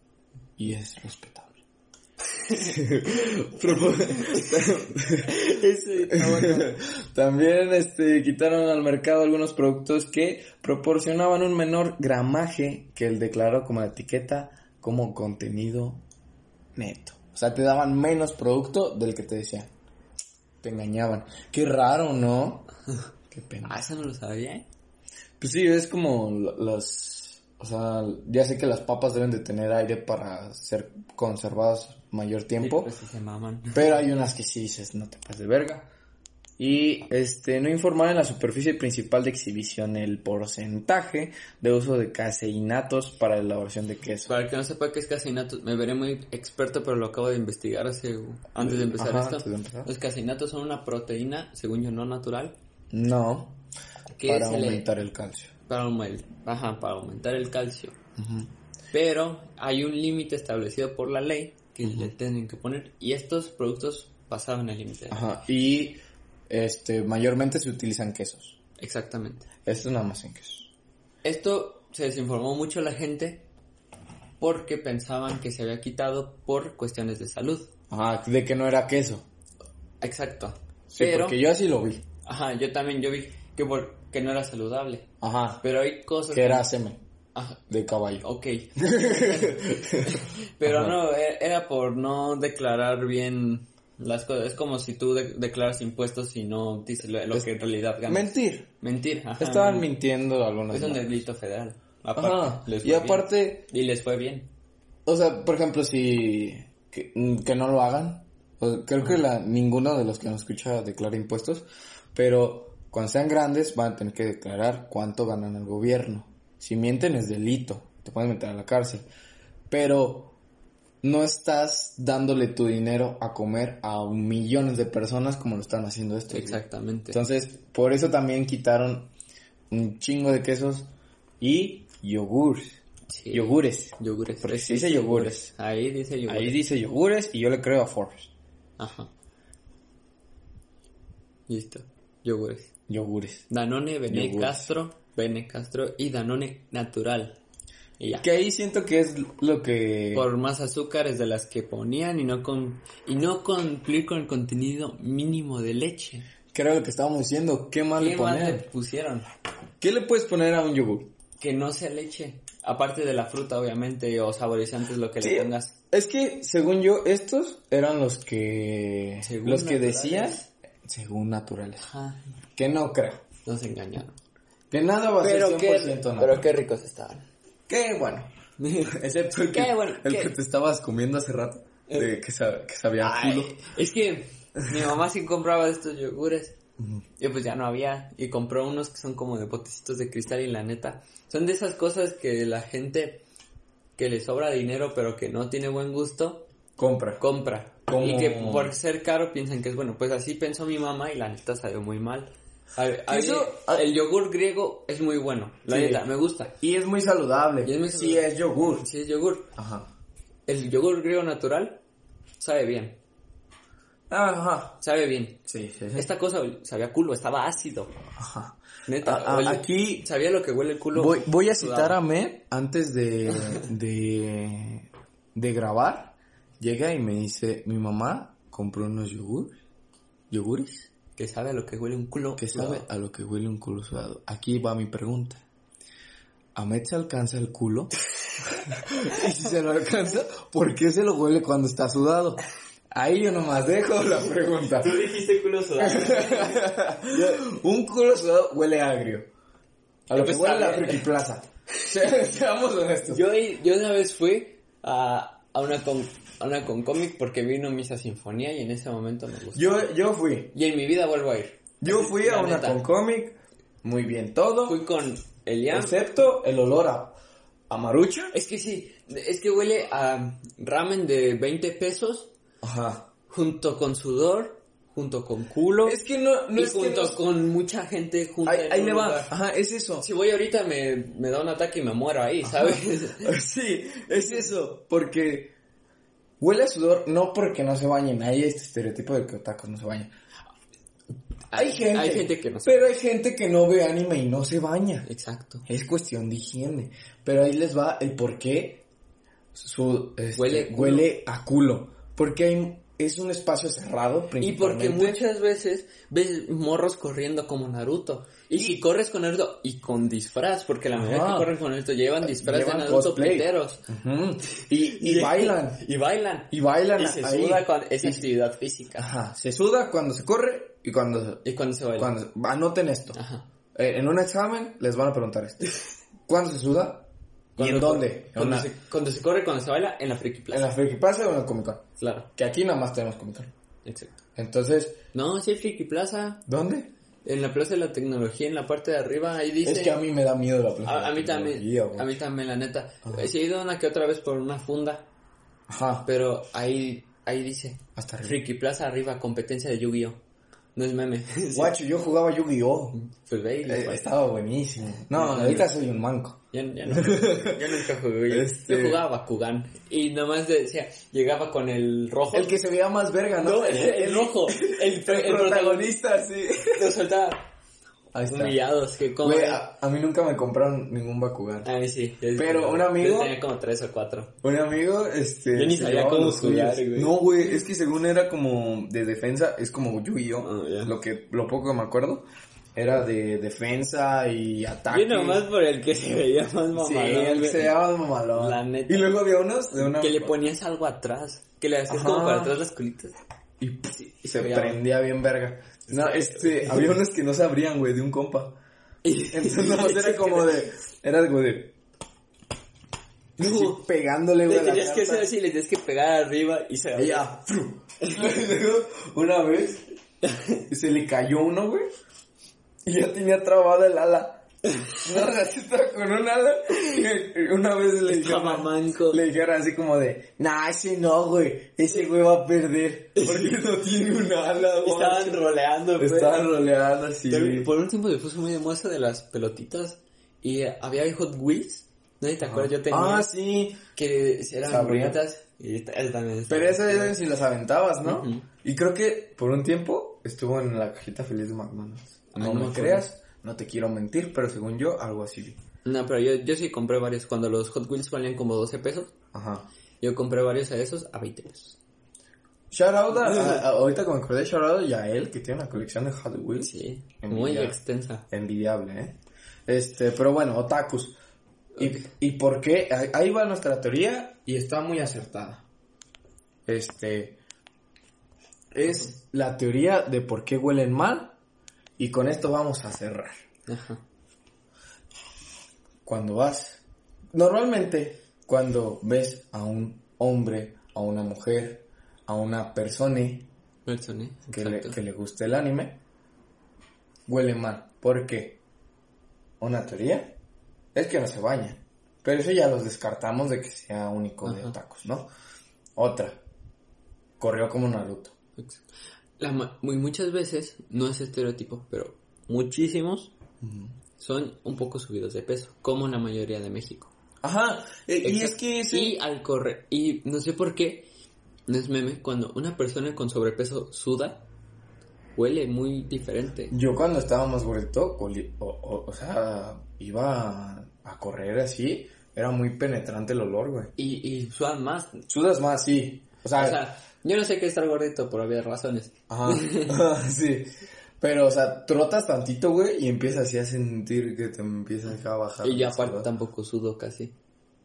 y es respetable. Ese está bueno. *laughs* También este, quitaron al mercado algunos productos que proporcionaban un menor gramaje que el declarado como etiqueta como contenido neto. O sea, te daban menos producto del que te decían. Te engañaban. Qué raro, ¿no? Qué pena. Ah, eso no lo sabía, ¿eh? Pues sí, es como la- las... O sea, ya sé que las papas deben de tener aire para ser conservadas mayor tiempo. Sí, pues sí se maman. *laughs* Pero hay unas que sí dices, no te pases de verga. Y este, no informar en la superficie principal de exhibición el porcentaje de uso de caseinatos para la elaboración de queso. Para el que no sepa qué es caseinato, me veré muy experto, pero lo acabo de investigar hace, antes de empezar Ajá, esto. de empezar. Los caseinatos son una proteína, según yo, no natural, No, que para le- aumentar el calcio. para, ajá, para aumentar el calcio. Pero hay un límite establecido por la ley que le tienen que poner y estos productos pasaban el límite. Ajá, y este, mayormente se utilizan quesos. Exactamente. Esto nada más en quesos. Esto se desinformó mucho la gente porque pensaban que se había quitado por cuestiones de salud. Ajá, de que no era queso. Exacto. Sí, Pero, porque yo así lo vi. ajá, yo también yo vi que, por, que no era saludable. Ajá, Pero hay cosas que era semen De caballo. ok. *laughs* Pero Ajá. no, e- era por no declarar bien las cosas. Es como si tú de- declaras impuestos y no dices lo, lo Es- que en realidad ganas. Mentir. Mentir, ajá. Estaban mintiendo algunas Es un delito federal. Aparte, Ajá, les y bien. aparte, Y les fue bien. O sea, por ejemplo, si que, que no lo hagan. O- creo que la, ninguno de los que nos escucha declara impuestos, pero cuando sean grandes van a tener que declarar cuánto ganan el gobierno. Si mienten es delito, te pueden meter a la cárcel. Pero no estás dándole tu dinero a comer a millones de personas como lo están haciendo estos. güey. Exactamente. Entonces, por eso también quitaron un chingo de quesos y yogures. Sí. Yogures. Yogures. Porque Sí, dice sí, yogures. Ahí dice yogures. Ahí dice yogures y yo le creo a Forbes. Ajá. Listo. Yogures. Yogures. Danone, Yogures. Castro, Bene Castro y Danone Natural. Y ya. Que ahí siento que es lo que... Por más azúcares de las que ponían y no con y no cumplir con el contenido mínimo de leche. Que era lo que estábamos diciendo. ¿Qué más le pusieron? ¿Qué le puedes poner a un yogur? Que no sea leche. Aparte de la fruta, obviamente, o saborizantes, lo que Sí. le pongas. Es que, según yo, estos eran los que... Según los que decían... Según naturales. Ajá. Que no creo. Nos engañaron. Que nada va a ser 100% natural. qué ricos estaban. Qué bueno. *laughs* Excepto el que, Qué bueno, el qué- que te estabas comiendo hace rato. de que, sa- que sabía Ay, culo. es que mi mamá sí compraba estos yogures. Y pues ya no había. Y compró unos que son como de botecitos de cristal y la neta. Son de esas cosas que la gente que le sobra dinero pero que no tiene buen gusto, Compra. compra. Como- Y que por ser caro piensan que es bueno. Pues así pensó mi mamá y la neta sabe muy mal. A- a Eso- mí el yogur griego es muy bueno. La Sí. neta, me gusta. Y es muy saludable. Y es muy Sí, es yogur. Si es yogur. Ajá. El yogur griego natural sabe bien. Ajá. Sabe bien. Sí, sí, sí. Esta cosa sabía culo, estaba ácido. Ajá. Neta, Ah, ah, huele- aquí- sabía lo que huele el culo. Voy, voy a sudado. citar a Med antes de, *laughs* de, de grabar. Llega y me dice, mi mamá compró unos yogur, yogures Que sabe a lo que huele un culo. que sudado. sabe a lo que huele un culo sudado. Aquí va mi pregunta. ¿A Med se alcanza el culo? *laughs* y si se lo alcanza, ¿por qué se lo huele cuando está sudado? Ahí yo nomás dejo la pregunta. Tú dijiste culo sudado. *laughs* Un culo sudado huele agrio. A lo que Pues huele la Friki Plaza. Se- *laughs* Seamos honestos. yo, yo una vez fui a, a una con, a una con cómic porque vino Misa Sinfonía y en ese momento me gustó. Yo, yo fui. Y en mi vida vuelvo a ir. Yo fui a una neta. con cómic. Muy bien todo. Fui con Elian. Excepto el olor a, a marucha. Es que sí, es que huele a ramen de 20 pesos Ajá. junto con sudor, junto con culo Es que no, no y es que junto no- con mucha gente junta Ahí, en ahí un le va. lugar. Ajá, es eso. Si voy ahorita me, me da un ataque y me muero ahí, ¿sabes? *laughs* Sí, es eso. Porque huele a sudor, no porque no se bañen. Hay este estereotipo de que otakus no se bañan. Hay gente. Hay gente que no se Pero hay gente que no ve anime y no se baña. Exacto. Es cuestión de higiene. Pero ahí les va el por qué su, este, Huele huele, a culo. Porque hay, es un espacio cerrado, Y porque principalmente. muchas veces ves morros corriendo como Naruto. Y si corres con Naruto y con disfraz, porque la mayoría Ajá. que corren con Naruto llevan disfraz Llevan de Naruto cosplay. piteros. Ujú. y, y bailan. Y bailan. Y bailan Y se ahí. suda con esa Y- actividad física. Ajá, se suda cuando se corre y cuando... Y cuando se baila. cuando anoten esto. Ajá. Eh, en un examen les van a preguntar esto. *laughs* ¿Cuándo se suda? ¿Y en dónde? En, Cuando, se, cuando se corre, cuando se baila, en la Friki en Plaza. la Friki Plaza o en el Comic Con. Claro, Que aquí nada más tenemos Comic Con. exacto. Entonces, No, sí, Friki Plaza. ¿dónde? En la Plaza de la Tecnología, en la parte de arriba, ahí dice... Es que a mí me da miedo la plaza. A, a de mí también, tecnología, güey. a mí también, la neta. Ajá. Sí he ido una que otra vez por una funda, Ajá, pero ahí, ahí dice... hasta arriba. Friki Plaza arriba, competencia de Yu-Gi-Oh! No es meme. *laughs* Guacho, yo jugaba Yu-Gi-Oh! Pues ve Eh, estaba buenísimo. No, Sí. ahorita soy un manco. Ya, ya no, *laughs* yo nunca jugué. Yo- Este- Yo jugaba Bakugan. Y nomás decía, llegaba con el rojo. El que se veía más verga, ¿no? No, el, el *laughs* rojo. El, el protagonista protagonista, sí. lo soltaba. Humillados. Que como... A, a mí nunca me compraron ningún Bakugan. A mí sí. yo- Pero un yo amigo- tenía como tres o cuatro. Un amigo, este... Yo ni se sabía cómo jugar, güey. No, güey, es que según era como de defensa, es como Yu-Gi-Oh! Ah, ya. Lo que, lo poco que me acuerdo, era de defensa y ataque. Yo nomás por el que se veía más mamalón. Sí, él güey. se veía mamalón. La neta. Y luego había unos de una... Que le ponías algo atrás. Que le hacías Ajá. como para atrás las colitas. Y Sí, y se veía- prendía bien verga. No, este, *laughs* había unos que no se abrían, güey, de un compa. Y- Entonces nomás era como de, era como de, No. pegándole, Le güey, la tenías que hacer así, le tenías que pegar arriba y se abría. *laughs* una vez, se le cayó uno, güey, y ya tenía trabada el ala. *laughs* Una ratita con un ala. Y una vez le dijeron, le dijeron así como de, nah, ese no, güey, ese güey va a perder. Porque *laughs* no tiene un ala, güey. Estaban roleando, pues. Estaban roleando así. Por un tiempo se puso muy de moda eso de las pelotitas. Y había Hot Wheels. ¿Nadie te acuerdas? Yo tenía. Ah, sí. Que eran bonitas. Y esa también. Pero esa era si las aventabas, ¿no? Y creo que por un tiempo estuvo en la cajita feliz de McDonald's. Ah, No no me creas, no te quiero mentir, pero según yo, algo así vi. No, pero yo, yo sí compré varios. Cuando los Hot Wheels valían como 12 pesos, Ajá. yo compré varios a esos a 20 pesos. Shout out a, a- a- ahorita que me acordé, shout out a él, que tiene una colección de Hot Wheels. Sí, Envidia. muy extensa. Envidiable, ¿eh? Este, pero bueno, otakus. ¿Y. ¿Y por qué? Ahí- Ahí va nuestra teoría y está muy acertada. Este, es la teoría de por qué huelen mal y con esto vamos a cerrar. Ajá. Cuando vas, normalmente cuando ves a un hombre, a una mujer, a una persona que le, que le guste el anime, huele mal. ¿Por qué? Una teoría es que no se bañan. Pero eso ya los descartamos de que sea único de otakus, ¿no? Otra, corrió como Naruto. Exacto. La muy, muchas veces, no es estereotipo, pero muchísimos son un poco subidos de peso, como la mayoría de México. Ajá, e- y es que ese... Y al correr, y no sé por qué, no es meme, cuando una persona con sobrepeso suda, huele muy diferente. Yo cuando estaba más gordito, o, o- o sea, iba a, a correr así, era muy penetrante el olor, güey. Y, y sudan más. Sudas más, sí. O sea, O sea, yo no sé qué es estar gordito por obvias razones. ajá, *laughs* *laughs* sí. Pero, o sea, trotas tantito, güey, y empiezas así a sentir que te empiezas a bajar. Y yo la aparte tampoco sudo casi.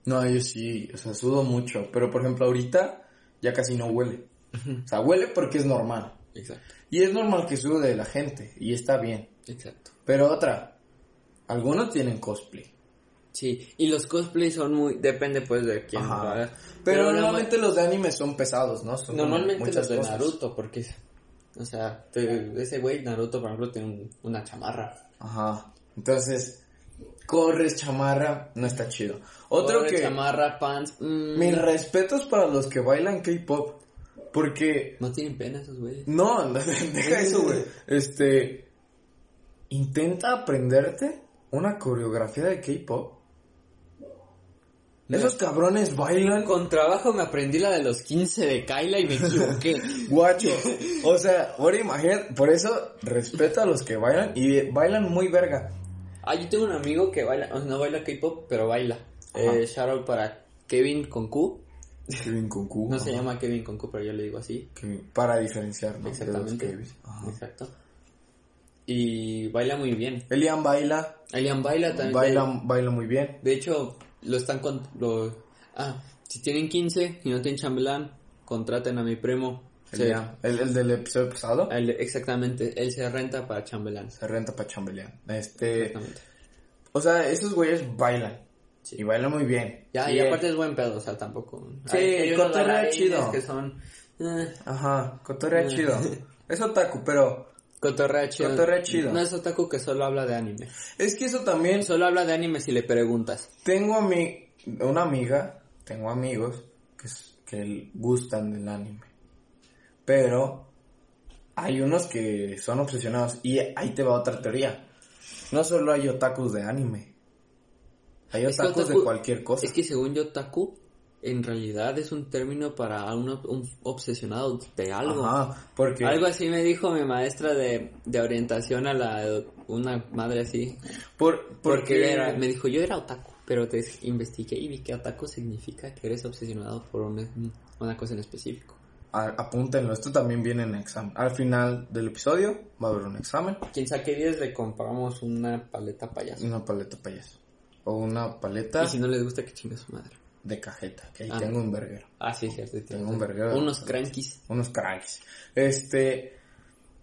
No, yo sí, o sea, sudo mucho. Pero, por ejemplo, ahorita ya casi no huele. O sea, huele porque es normal. Exacto, Y es normal que sude de la gente, y está bien. exacto. Pero otra, algunos tienen cosplay. Sí, y los cosplays son muy, depende pues de quién Ajá. lo haga. Pero, normalmente los de anime son pesados, ¿no? Son Normalmente los de cosas. Naruto, porque, o sea, te- ese güey Naruto, por ejemplo, tiene un- una chamarra. Ajá. Entonces, corres, chamarra, no está chido. Otro Corre, que... chamarra, pants, mm, Mis respetos para los que bailan K-pop. Porque... no tienen pena esos güeyes. No, *laughs* deja eso, güey. Este... Intenta aprenderte una coreografía de K-pop. Esos cabrones bailan Con trabajo me aprendí la de los 15 de Kyla y me equivoqué. *laughs* Guacho. O sea, ahora imagínate, por eso respeto a los que bailan y bailan muy verga. ah, yo tengo un amigo que baila, no baila K-pop, pero baila. Eh, shout out para Kevin con Q. Kevin con Q. No se llama Kevin con Q, pero yo le digo así. Kevin- para diferenciar, ¿no? Exactamente. De los. Exacto. Y baila muy bien. Elian baila, Elian baila también. baila, baila muy bien. De hecho, lo están con... Lo, ah, si tienen 15 y no tienen chambelán, contraten a mi primo. Se- Elian, el, el del episodio pasado, él- exactamente, él se renta para chambelán. se renta para chambelear. Este, Exactamente. o sea, esos güeyes bailan. Sí. Y bailan muy bien. Ya, y Bien. aparte es buen pedo, o sea, tampoco... Sí, cotorrea bailarines chido. que son... eh, Ajá, cotorrea Eh. chido. *laughs* Es otaku, pero cotorrea chido. Cotorrea chido. No es otaku que solo habla de anime. es que eso también Solo habla de anime si le preguntas. tengo a mi una amiga, tengo amigos que, que gustan del anime. Pero hay unos que son obsesionados y ahí te va otra teoría. No solo hay otakus de anime. Hay Es que otakus de cualquier cosa. Es que según yo, otaku, en realidad es un término para un, un obsesionado de algo. Ajá, porque Algo así me dijo mi maestra de, de orientación a la una madre así. por, Porque porque era- me dijo, yo era otaku, pero te investigué y vi que otaku significa que eres obsesionado por una, una cosa en específico. a- apúntenlo, esto también viene en examen. Al final del episodio va a haber un examen. Quien saque 10 le compramos una paleta payaso. Una paleta payaso. O una paleta Y si no les gusta, que chingue su madre. De cajeta. Que ahí Ah. tengo un verguero. Ah, sí, cierto. Tengo un de Unos crankies. Unos cracks. Este.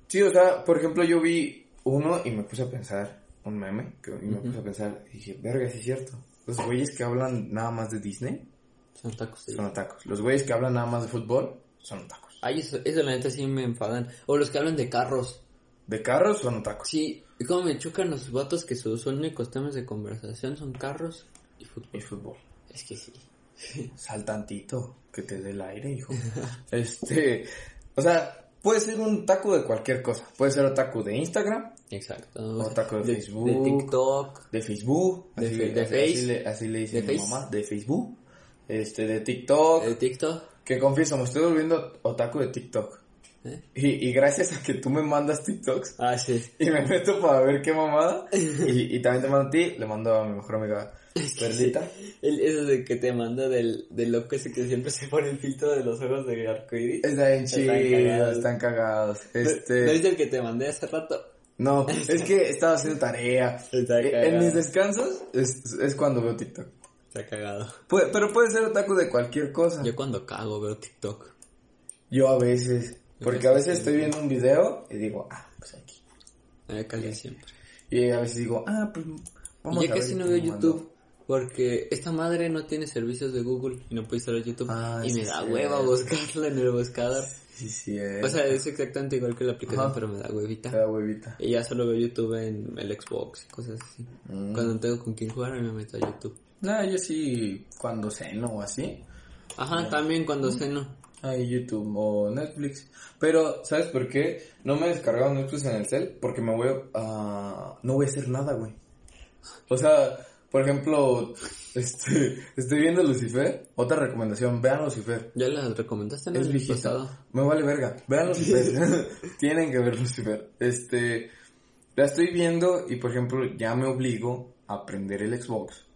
Sí, o sea, por ejemplo, yo vi uno y me puse a pensar. Un meme. Que, y me puse a pensar. Y dije, verga, sí es cierto. Los güeyes que hablan nada más de Disney Son tacos. sí. son otacos. Los güeyes que hablan nada más de fútbol son otacos. Ay, eso, eso la neta sí me enfadan. O los que hablan de carros. De carros son otacos. Sí, y como me chocan los vatos que sus únicos temas de conversación son carros y fútbol. Y fútbol. Es que sí. Sal tantito, que te dé el aire, hijo. *laughs* este, o sea, puede ser un taco de cualquier cosa. Puede ser otaku de Instagram, Exacto. Otaku de Facebook. De TikTok. de Facebook, De así, de así- Face. así le, así le dice mi Face. mamá, de Facebook, este, de TikTok, De TikTok. que confieso, me estoy volviendo otaku de TikTok. ¿eh? Y, y gracias a que tú me mandas TikToks Ah, sí. y me meto para ver qué mamada, y, y también te mando a ti, le mando a mi mejor amiga Perlita. El, eso de que te manda del, del loco ese que siempre se pone el filtro de los ojos de arcoíris. Está bien Están chido, están cagados. ¿No Este, es el que te mandé hace rato? no, *laughs* es que estaba haciendo tarea. Eh, En mis descansos es, es cuando veo TikTok. Está cagado. Puede- pero puede ser otaku de cualquier cosa. Yo cuando cago veo TikTok. Yo a veces, porque a veces estoy viendo un video y digo, ah, pues aquí. Eh, casi siempre. Y a veces digo, ah, pues vamos Y ya a ver casi no veo YouTube. Porque esta madre no tiene servicios de Google y no puede instalar YouTube. Ah, y sí, me da hueva buscarla en el buscador. Sí, sí. O sea, es exactamente igual que la aplicación, Ajá. pero me da huevita. Te da huevita. Y ya solo veo YouTube en el Xbox y cosas así. Mm. Cuando no tengo con quién jugar, me meto a YouTube. Nah, yo sí, cuando ceno o así, Ajá, también cuando ceno. hay YouTube o Netflix. Pero, ¿sabes por qué? No me he descargado Netflix en el cel porque me voy a... no voy a hacer nada, güey. O sea, por ejemplo, *laughs* este, estoy viendo Lucifer. Otra recomendación, vean Lucifer. ¿Ya la recomendaste en Es el pasado? Me vale verga. Vean Lucifer. *laughs* *laughs* Tienen que ver Lucifer. Este, la estoy viendo y, por ejemplo, ya me obligo a prender el Xbox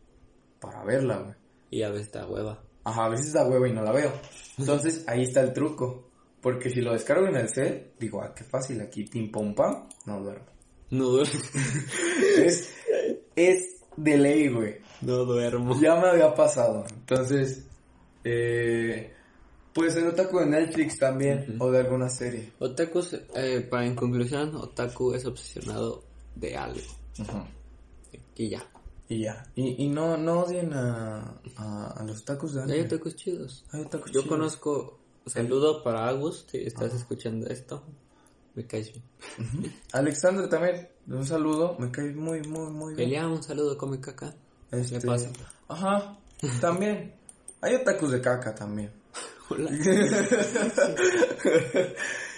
para verla, güey. Y a veces da hueva. Ajá, a veces da hueva y no la veo. Entonces, ahí está el truco. Porque si lo descargo en el cel, digo, ah, qué fácil, aquí pim pom pam, no duermo. No duermo. Es, es de ley, güey. no duermo. Ya me había pasado. Entonces, eh, puede ser otaku de Netflix también, o de alguna serie. Otaku, eh, para en conclusión, Otaku es obsesionado de algo. Ajá. Y ya. Y ya. Y, y no, no odien a, a, a los tacos de Hay anime. otakus chidos. Hay otakus Yo chidos. conozco, saludo para Agus, si estás escuchando esto, me caes bien. Alexander también, un saludo, me cae muy, muy, muy bien. Eliam, un saludo, come caca. Este, ¿Qué pasa? Ajá, también. Hay otakus de caca también. *laughs* Hola.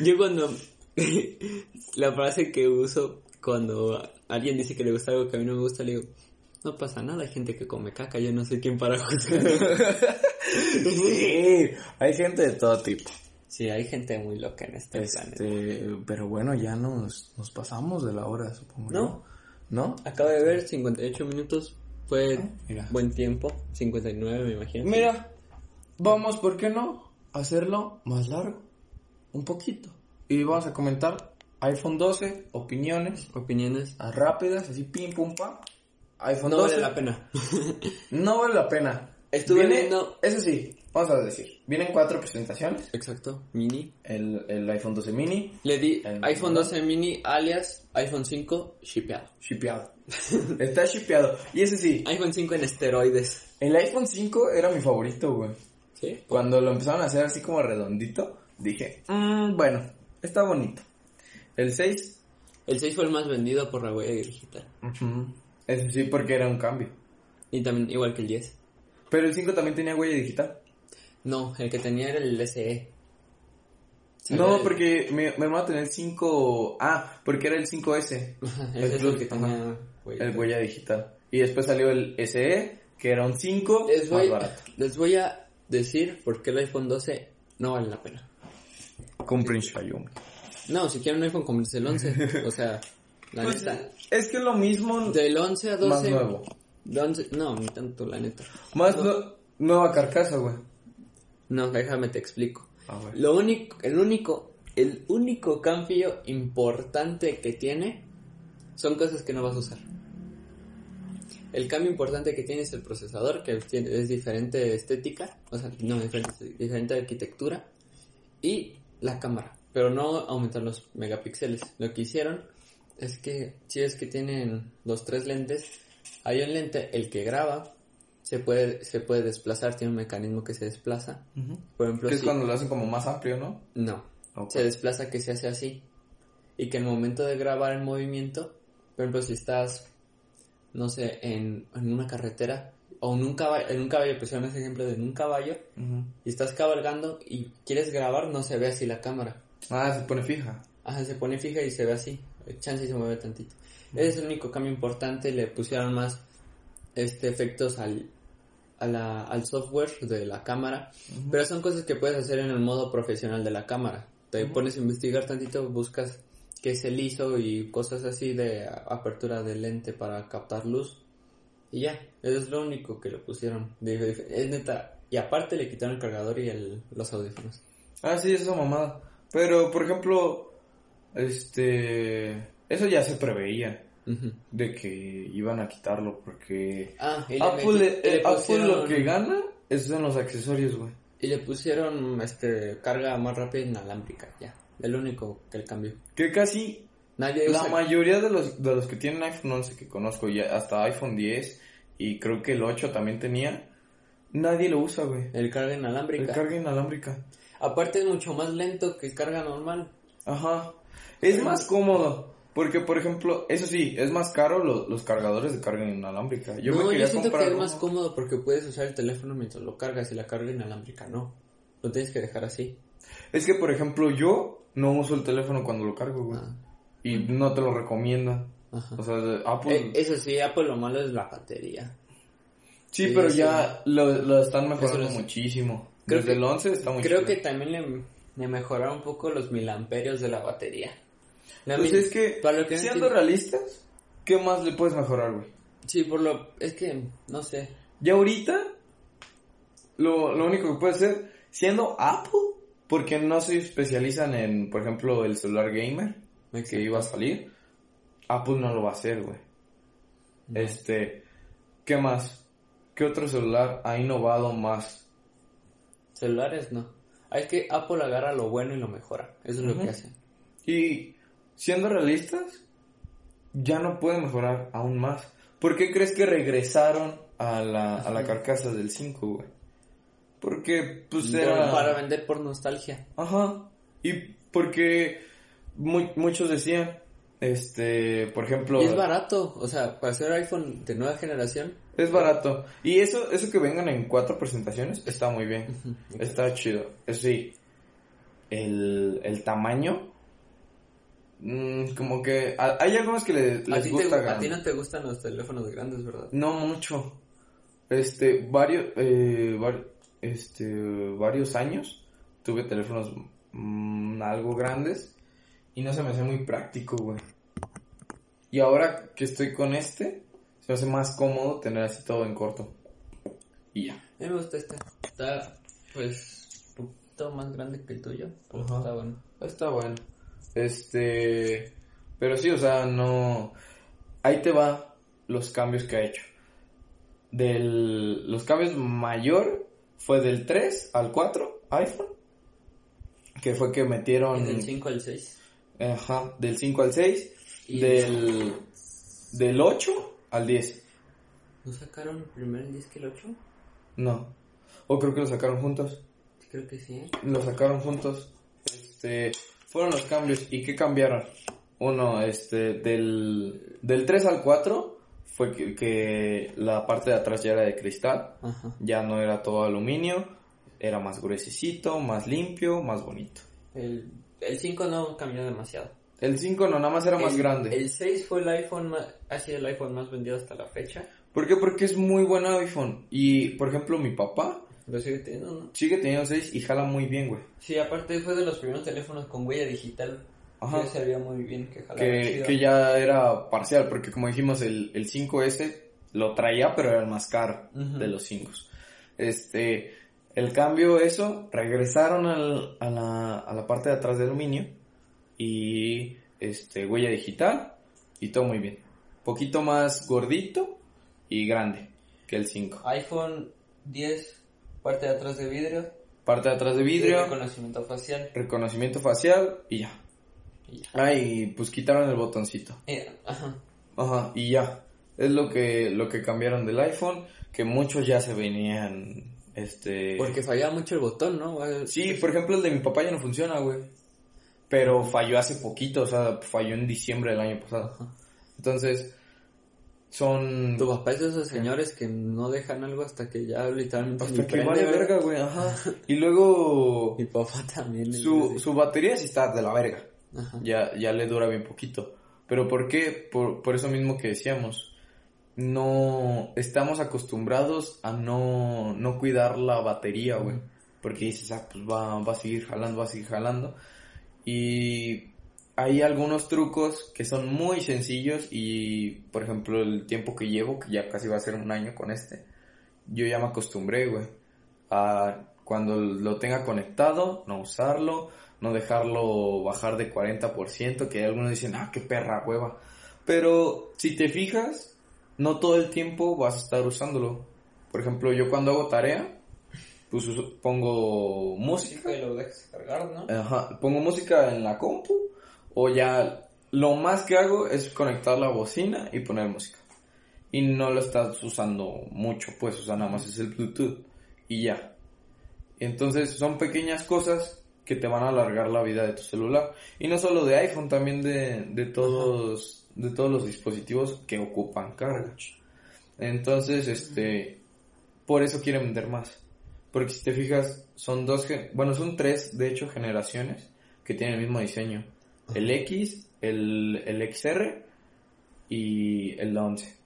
Yo cuando, *laughs* la frase que uso cuando alguien dice que le gusta algo que a mí no me gusta, le digo, no pasa nada, hay gente que come caca, yo no sé quién para juzgar. *laughs* sí, hay gente de todo tipo. Sí, hay gente muy loca en este, planeta. Este, pero bueno, ya nos, nos pasamos de la hora, supongo. No. yo. ¿No? Acabo de ver 58 minutos, fue Ah, buen tiempo, 59 me imagino. Mira, vamos, ¿por qué no? Hacerlo más largo. Un poquito. Y vamos a comentar iPhone 12, opiniones Opiniones. rápidas, así pim pum pam. iPhone No 12. vale la pena. *laughs* No vale la pena. Estuve Viene- viendo- Eso sí, vamos a decir. Vienen cuatro presentaciones. Exacto. Mini. El, el iPhone 12 mini, Le di El- iPhone 12 mini alias iPhone 5 shipeado. shipeado. *laughs* Está shipeado. Y ese sí, iPhone 5 en esteroides. el iPhone 5 era mi favorito, güey. ¿Sí? Cuando lo empezaron a hacer así como redondito, dije, "Mm, bueno, está bonito. El 6, El 6 fue el más vendido por la huella digital. ese sí porque era un cambio. Y también igual que el 10. Pero el 5 también tenía huella digital. No, el que tenía era el SE. No, porque mi, mi hermano tenía el 5... Ah, porque era el 5S. *laughs* Ese el es el Plus, que tenía huella. El huella digital. Y después salió el SE, que era un 5 Les más voy, barato. les voy a decir por qué el iPhone 12 no vale la pena. Compren Xiaomi. No, si quieren un iPhone, cómprense el 11. o sea, *laughs* la Pues, neta. es que es lo mismo, Del 11 a 12. más nuevo. de 11 no, ni tanto, la neta. Más No. nu- nueva carcasa, güey. No, déjame te explico. A ver. Lo único, el único, el único cambio importante que tiene son cosas que no vas a usar. El cambio importante que tiene es el procesador, que tiene- es diferente estética, o sea, no, diferente, diferente arquitectura, y la cámara, pero no aumentar los megapíxeles. Lo que hicieron es que, si es que tienen los tres lentes, hay un lente, el que graba, se puede, se puede desplazar, tiene un mecanismo que se desplaza. Por ejemplo, Que es si- cuando lo hacen como más amplio, ¿no? no, Ok. se desplaza que se hace así. Y que en el momento de grabar el movimiento, por ejemplo, si estás, no sé, en, en una carretera o en un caballo, en un caballo, pusieron ese ejemplo de en un caballo, Ujú. y estás cabalgando y quieres grabar, no se ve así la cámara. Ah, se pone fija. Ajá, se pone fija y se ve así. Chance y se mueve tantito. Ese es el único cambio importante. Le pusieron más este efectos al, a la- al software de la cámara. Pero son cosas que puedes hacer en el modo profesional de la cámara. Te pones a investigar tantito, buscas qué es el ISO y cosas así de apertura de lente para captar luz. Y ya, eso es lo único que le pusieron. Es neta. Y aparte le quitaron el cargador y el, los audífonos. Ah, sí, esa mamada. Pero, por ejemplo, este... Eso ya se preveía. De que iban a quitarlo porque... Ah, y le, Apple, meti- eh, y le Apple pusieron- lo que gana es en los accesorios, güey. Y le pusieron este carga más rápida inalámbrica, ya. Es lo único que el cambio. Que casi Nadie la usa. mayoría de los, de los que tienen iPhone 11 que conozco, y hasta iPhone 10, y creo que el 8 también tenía, nadie lo usa, güey. El carga El inalámbrica. carga inalámbrica. Aparte es mucho más lento que el carga normal. Ajá. Es más cómodo. Porque, por ejemplo, eso sí, es más caro lo- los cargadores de carga inalámbrica. Yo no, me yo quería siento comprar que es más cómodo porque puedes usar el teléfono mientras lo cargas y la carga inalámbrica no. Lo tienes que dejar así. Es que, por ejemplo, yo no uso el teléfono cuando lo cargo, güey. Ah. Y no te lo recomienda. Ajá. O sea, de Apple... Eh, eso sí, Apple lo malo es la batería. sí, sí, pero ya lo, lo están mejorando lo- muchísimo. Creo Desde que- el 11 está muy Creo chido. que también le, le mejoraron un poco los miliamperios de la batería. La Pues es que, para lo que no siendo entiendo- realistas, ¿qué más le puedes mejorar, güey? Sí, por lo... Es que, no sé. Ya ahorita, lo, lo único que puede ser, siendo Apple, porque no se especializan en, por ejemplo, el celular gamer que Exacto. iba a salir, Apple no lo va a hacer, güey. No. Este, ¿qué más? ¿Qué otro celular ha innovado más? Celulares no. Ah, Es que Apple agarra lo bueno y lo mejora. Eso es lo que hace. Y siendo realistas, ya no puede mejorar aún más. ¿Por qué crees que regresaron a la, a la carcasa del 5, güey? Porque, pues era... Para vender por nostalgia. Ajá. Y porque mu- muchos decían, este, por ejemplo... Y es barato. O sea, para ser iPhone de nueva generación. Es barato. Y eso, eso que vengan en cuatro presentaciones está muy bien. Está chido. Sí, el, el tamaño, mm, como que a- hay algunos que le- A les te- gusta a ti no te gustan los teléfonos grandes, ¿verdad? No mucho. Este, varios, eh, var- este, varios años tuve teléfonos mm, algo grandes y no se me hace muy práctico, güey. Y ahora que estoy con este, se me hace más cómodo tener así todo en corto. Y ya. A mí me gusta este. Está... Pues, un poquito más grande que el tuyo. Está bueno. Está bueno. Este, pero sí, o sea, no. Ahí te va los cambios que ha hecho. Del, los cambios mayor fue del 3 al 4 iPhone. Que fue que metieron. Del 5 al 6. Ajá, del 5 al 6. Y- Del, del 8 al 10. ¿No sacaron primero el 10 que el 8? No. O creo que lo sacaron juntos. Creo que sí. ¿eh? Lo sacaron juntos. Este, fueron los cambios. ¿Y qué cambiaron? Uno, este, del, del 3 al 4 fue que, que la parte de atrás ya era de cristal. Ajá. Ya no era todo aluminio. Era más gruesecito, más limpio, más bonito. El, el 5 no cambió demasiado. El 5 no, nada más era más El- grande. El 6 fue el iPhone más, ha sido el iPhone más vendido hasta la fecha. ¿Por qué? Porque es muy buen iPhone. Y, por ejemplo, mi papá Lo sigue teniendo, ¿no? sigue teniendo 6 y jala muy bien, güey. Sí, aparte fue de los primeros teléfonos con huella digital. Ajá. Que servía muy bien, que jalaba que, chido. que ya era parcial, porque como dijimos, el, el 5S lo traía, pero era el más caro de los 5. Este, el cambio, eso, regresaron al- a, la, a la parte de atrás de aluminio y este, huella digital y todo muy bien. Poquito más gordito y grande que el 5. iPhone 10, parte de atrás de vidrio. Parte de atrás de y vidrio, reconocimiento facial. reconocimiento facial y ya. Y ya. Ah, y pues quitaron el botoncito. Eh, ajá. Ajá, y ya. Es lo que, lo que cambiaron del iPhone, que muchos ya se venían, este... Porque fallaba mucho el botón, ¿no? Sí, por ejemplo, el de mi papá ya no funciona, güey. Pero falló hace poquito, o sea, falló en diciembre del año pasado. Ajá. Entonces, son... Tu papá es de esos señores que no dejan algo hasta que ya literalmente Hasta que vale verga, güey, ajá. *laughs* Y luego, Mi papá también. su, su batería sí está de la verga. Ajá. ya, ya le dura bien poquito. Pero ¿por qué? Por, por eso mismo que decíamos. No estamos acostumbrados a no, no cuidar la batería, güey. Porque dices, ah, pues va, va a seguir jalando, va a seguir jalando. Y hay algunos trucos que son muy sencillos y, por ejemplo, el tiempo que llevo, que ya casi va a ser un año con este, yo ya me acostumbré, güey, a cuando lo tenga conectado, no usarlo, no dejarlo bajar de 40%, que algunos dicen, ah, qué perra hueva. Pero si te fijas, no todo el tiempo vas a estar usándolo. Por ejemplo, yo cuando hago tarea, pues pongo música. y lo dejas cargar, ¿no? Ajá, pongo música en la compu o ya lo más que hago es conectar la bocina y poner música. Y no lo estás usando mucho, pues, o sea, nada más es el Bluetooth y ya. Entonces son pequeñas cosas que te van a alargar la vida de tu celular. Y no solo de iPhone, también de, de todos, de todos los dispositivos que ocupan carga. Entonces, este, por eso quieren vender más. Porque si te fijas, son dos, bueno, son tres, de hecho, generaciones que tienen el mismo diseño. El X, el, el XR y el 11.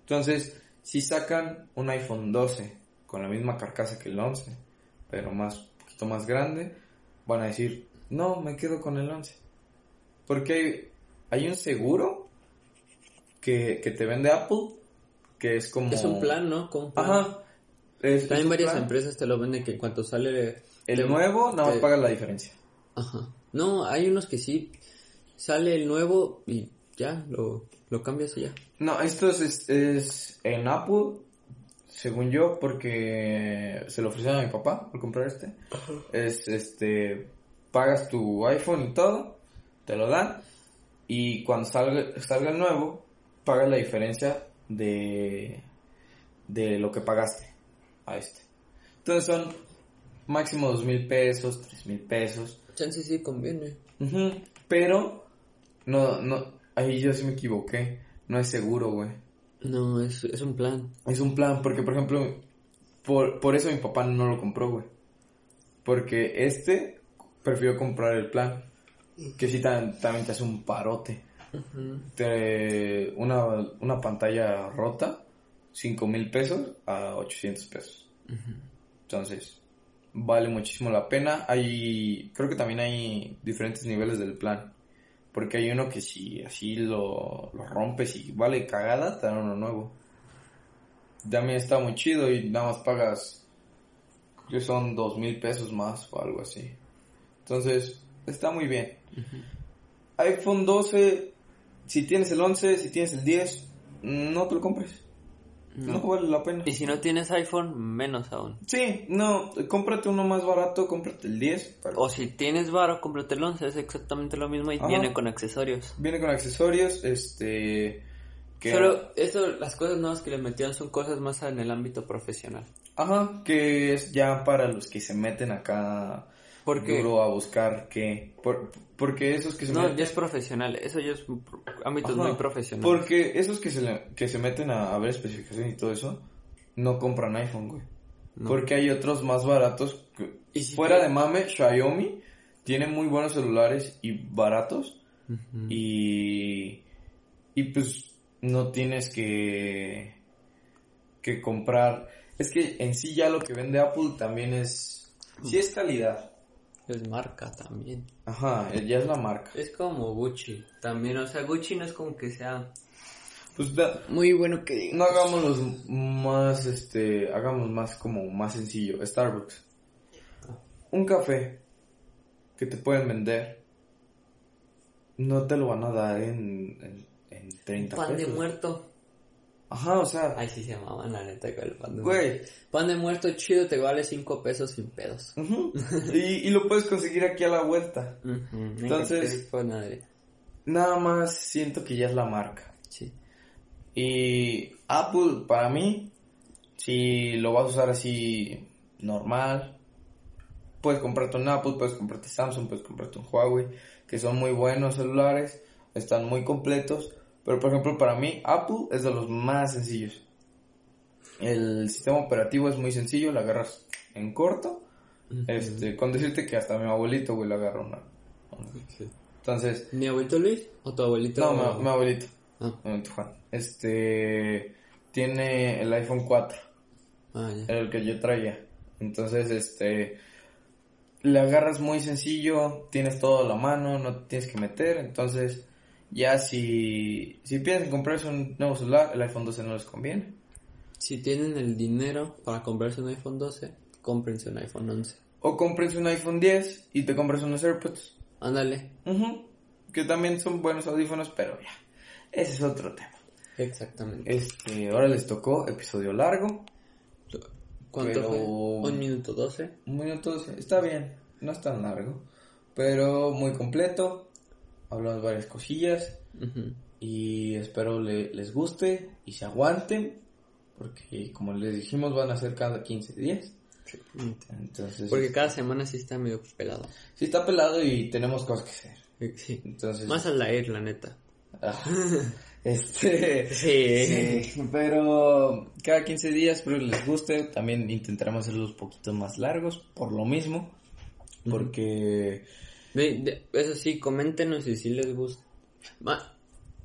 Entonces, si sacan un iPhone 12 con la misma carcasa que el 11, pero más, un poquito más grande, van a decir, no, me quedo con el 11. Porque hay, hay un seguro que, que te vende Apple, que es como... Es un plan, ¿no? Como un plan. Ajá. Es- También varias plan. empresas te lo venden que en cuanto sale... El nuevo, nada más te- pagas la diferencia. Ajá. No, hay unos que sí. Sale el nuevo y ya, lo, lo cambias y ya. No, esto es, es, es en Apple, según yo, porque se lo ofrecieron a mi papá por comprar este. Es este, pagas tu iPhone y todo, te lo dan, y cuando salga, salga el nuevo, pagas la diferencia de, de lo que pagaste a este. Entonces son máximo dos mil pesos, tres mil pesos. Chance sí conviene. Pero, no, no, ahí yo sí me equivoqué. No es seguro, güey. No, es, es un plan. Es un plan, porque por ejemplo, por, por eso mi papá no lo compró, güey. Porque este prefirió comprar el plan. Que sí también te hace un parote. Te- una, una pantalla rota, 5 mil pesos a 800 pesos. Entonces, vale muchísimo la pena. Hay, creo que también hay diferentes niveles del plan. Porque hay uno que si así lo, lo rompes y vale cagada, te dan uno nuevo. También está muy chido y nada más pagas que son dos mil pesos más o algo así. Entonces, está muy bien. iPhone 12, si tienes el 11, si tienes el 10, no te lo compres. No, vale la pena. Y si no tienes iPhone, menos aún. Sí, no, cómprate uno más barato, cómprate el 10. pero- O si tienes varo, cómprate el 11, es exactamente lo mismo y Ajá. viene con accesorios. Viene con accesorios, este... Que, Solo eso, las cosas nuevas que le metieron son cosas más en el ámbito profesional. Ajá, que es ya para los que se meten acá Porque duro a buscar qué. Por- porque esos que se no, meten... ya es profesional, eso ya es un ámbitos Ajá, muy profesionales. Porque esos que se, le- que se meten a, a ver especificaciones y todo eso, no compran iPhone, güey. No. Porque hay otros más baratos. que- Y si fuera te- de mame, Xiaomi tiene muy buenos celulares y baratos. Y, y pues no tienes que, que comprar. Es que en sí ya lo que vende Apple también es... Sí es calidad. Es marca también. Ajá, ya es la marca. Es como Gucci también, o sea, Gucci no es como que sea Pues da- muy bueno que diga. no hagámoslos más, este, hagamos más como más sencillo. Starbucks. Un café que te pueden vender. No te lo van a dar en, en, en 30 Pan de pesos. muerto. Ajá, o sea, Ay, sí se llamaban la neta con el pan de muerto. güey. Pan de muerto chido te vale 5 pesos sin pedos. *laughs* Y, y lo puedes conseguir aquí a la vuelta. Entonces- madre. Nada más siento que ya es la marca. Sí. Y Apple, para mí, si lo vas a usar así normal, puedes comprarte un Apple, puedes comprarte Samsung, puedes comprarte un Huawei, que son muy buenos celulares, están muy completos. Pero por ejemplo, para mí, Apple es de los más sencillos. El sistema operativo es muy sencillo, lo agarras en corto. Este, con decirte que hasta mi abuelito, güey, lo agarra una. Entonces, ¿Mi abuelito Luis o tu abuelito? no, mi, mi abuelito. Ah, Mi abuelito Juan. Este, tiene el iPhone 4, ah, ya. el que yo traía. Entonces, este, le agarras muy sencillo, tienes todo a la mano, no te tienes que meter. Entonces, ya si, si piensan comprarse un nuevo celular, el iPhone 12 no les conviene. Si tienen el dinero para comprarse un iPhone 12, cómprense un iPhone 11. O compres un iPhone 10 y te compras unos AirPods. Ándale. Ujú, Que también son buenos audífonos, pero ya, ese es otro tema. Exactamente. Este, ahora les tocó episodio largo. ¿Cuánto pero- fue? ¿Un minuto 12? Un minuto, sí, está bien, no es tan largo, pero muy completo. Hablamos varias cosillas Ujú. y espero le- les guste y se aguanten, porque como les dijimos van a ser cada 15 días. Entonces, Porque cada semana sí está medio pelado. sí está pelado y tenemos cosas que hacer. Sí. Entonces, Más al aire, la neta. ah, *laughs* este, Sí. sí, pero cada 15 días espero les guste. También intentaremos hacerlos un poquito más largos por lo mismo, porque De- de- eso sí, coméntenos si sí les gusta. Ma,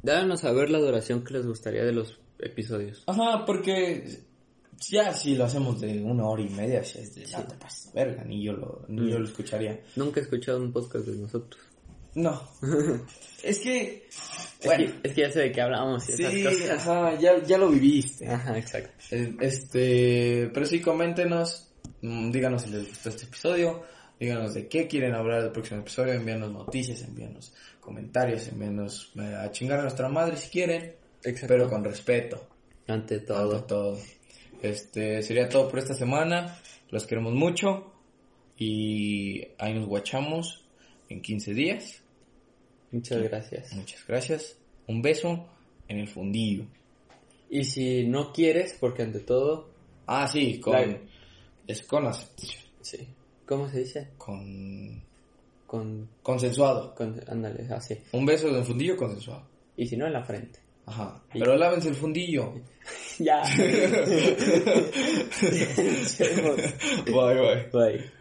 dáganos a ver la duración que les gustaría de los episodios. Ajá, porque ya si lo hacemos de una hora y media, ya es de ya te verga, ni yo lo, ni yo lo escucharía. Nunca he escuchado un podcast de nosotros. No. *laughs* es que, Es, bueno, que, es que ya sé de qué hablamos y esas sí, cosas. ajá, ya, ya lo viviste. Ajá, exacto. Eh, Este, pero sí, coméntenos, mm, díganos si les gustó este episodio, díganos de qué quieren hablar del próximo episodio, envíanos noticias, envíanos comentarios, envíanos eh, a chingar a nuestra madre si quieren, Exacto. pero con respeto. Ante Ante todo. todo. Este, sería todo por esta semana. Los queremos mucho. Y ahí nos guachamos en 15 días. Muchas gracias. Muchas gracias. Un beso en el fundillo. Y si no quieres, porque ante todo, Ah, sí, con... La- Es con aceptación. sí. ¿Cómo se dice? Con... Con, Consensuado. con ándale, así. Un beso en el fundillo consensuado. Y si no, en la frente. Ajá. Y- Pero lávense el fundillo. *laughs* *laughs* *laughs* ya. bye, bye. Bye.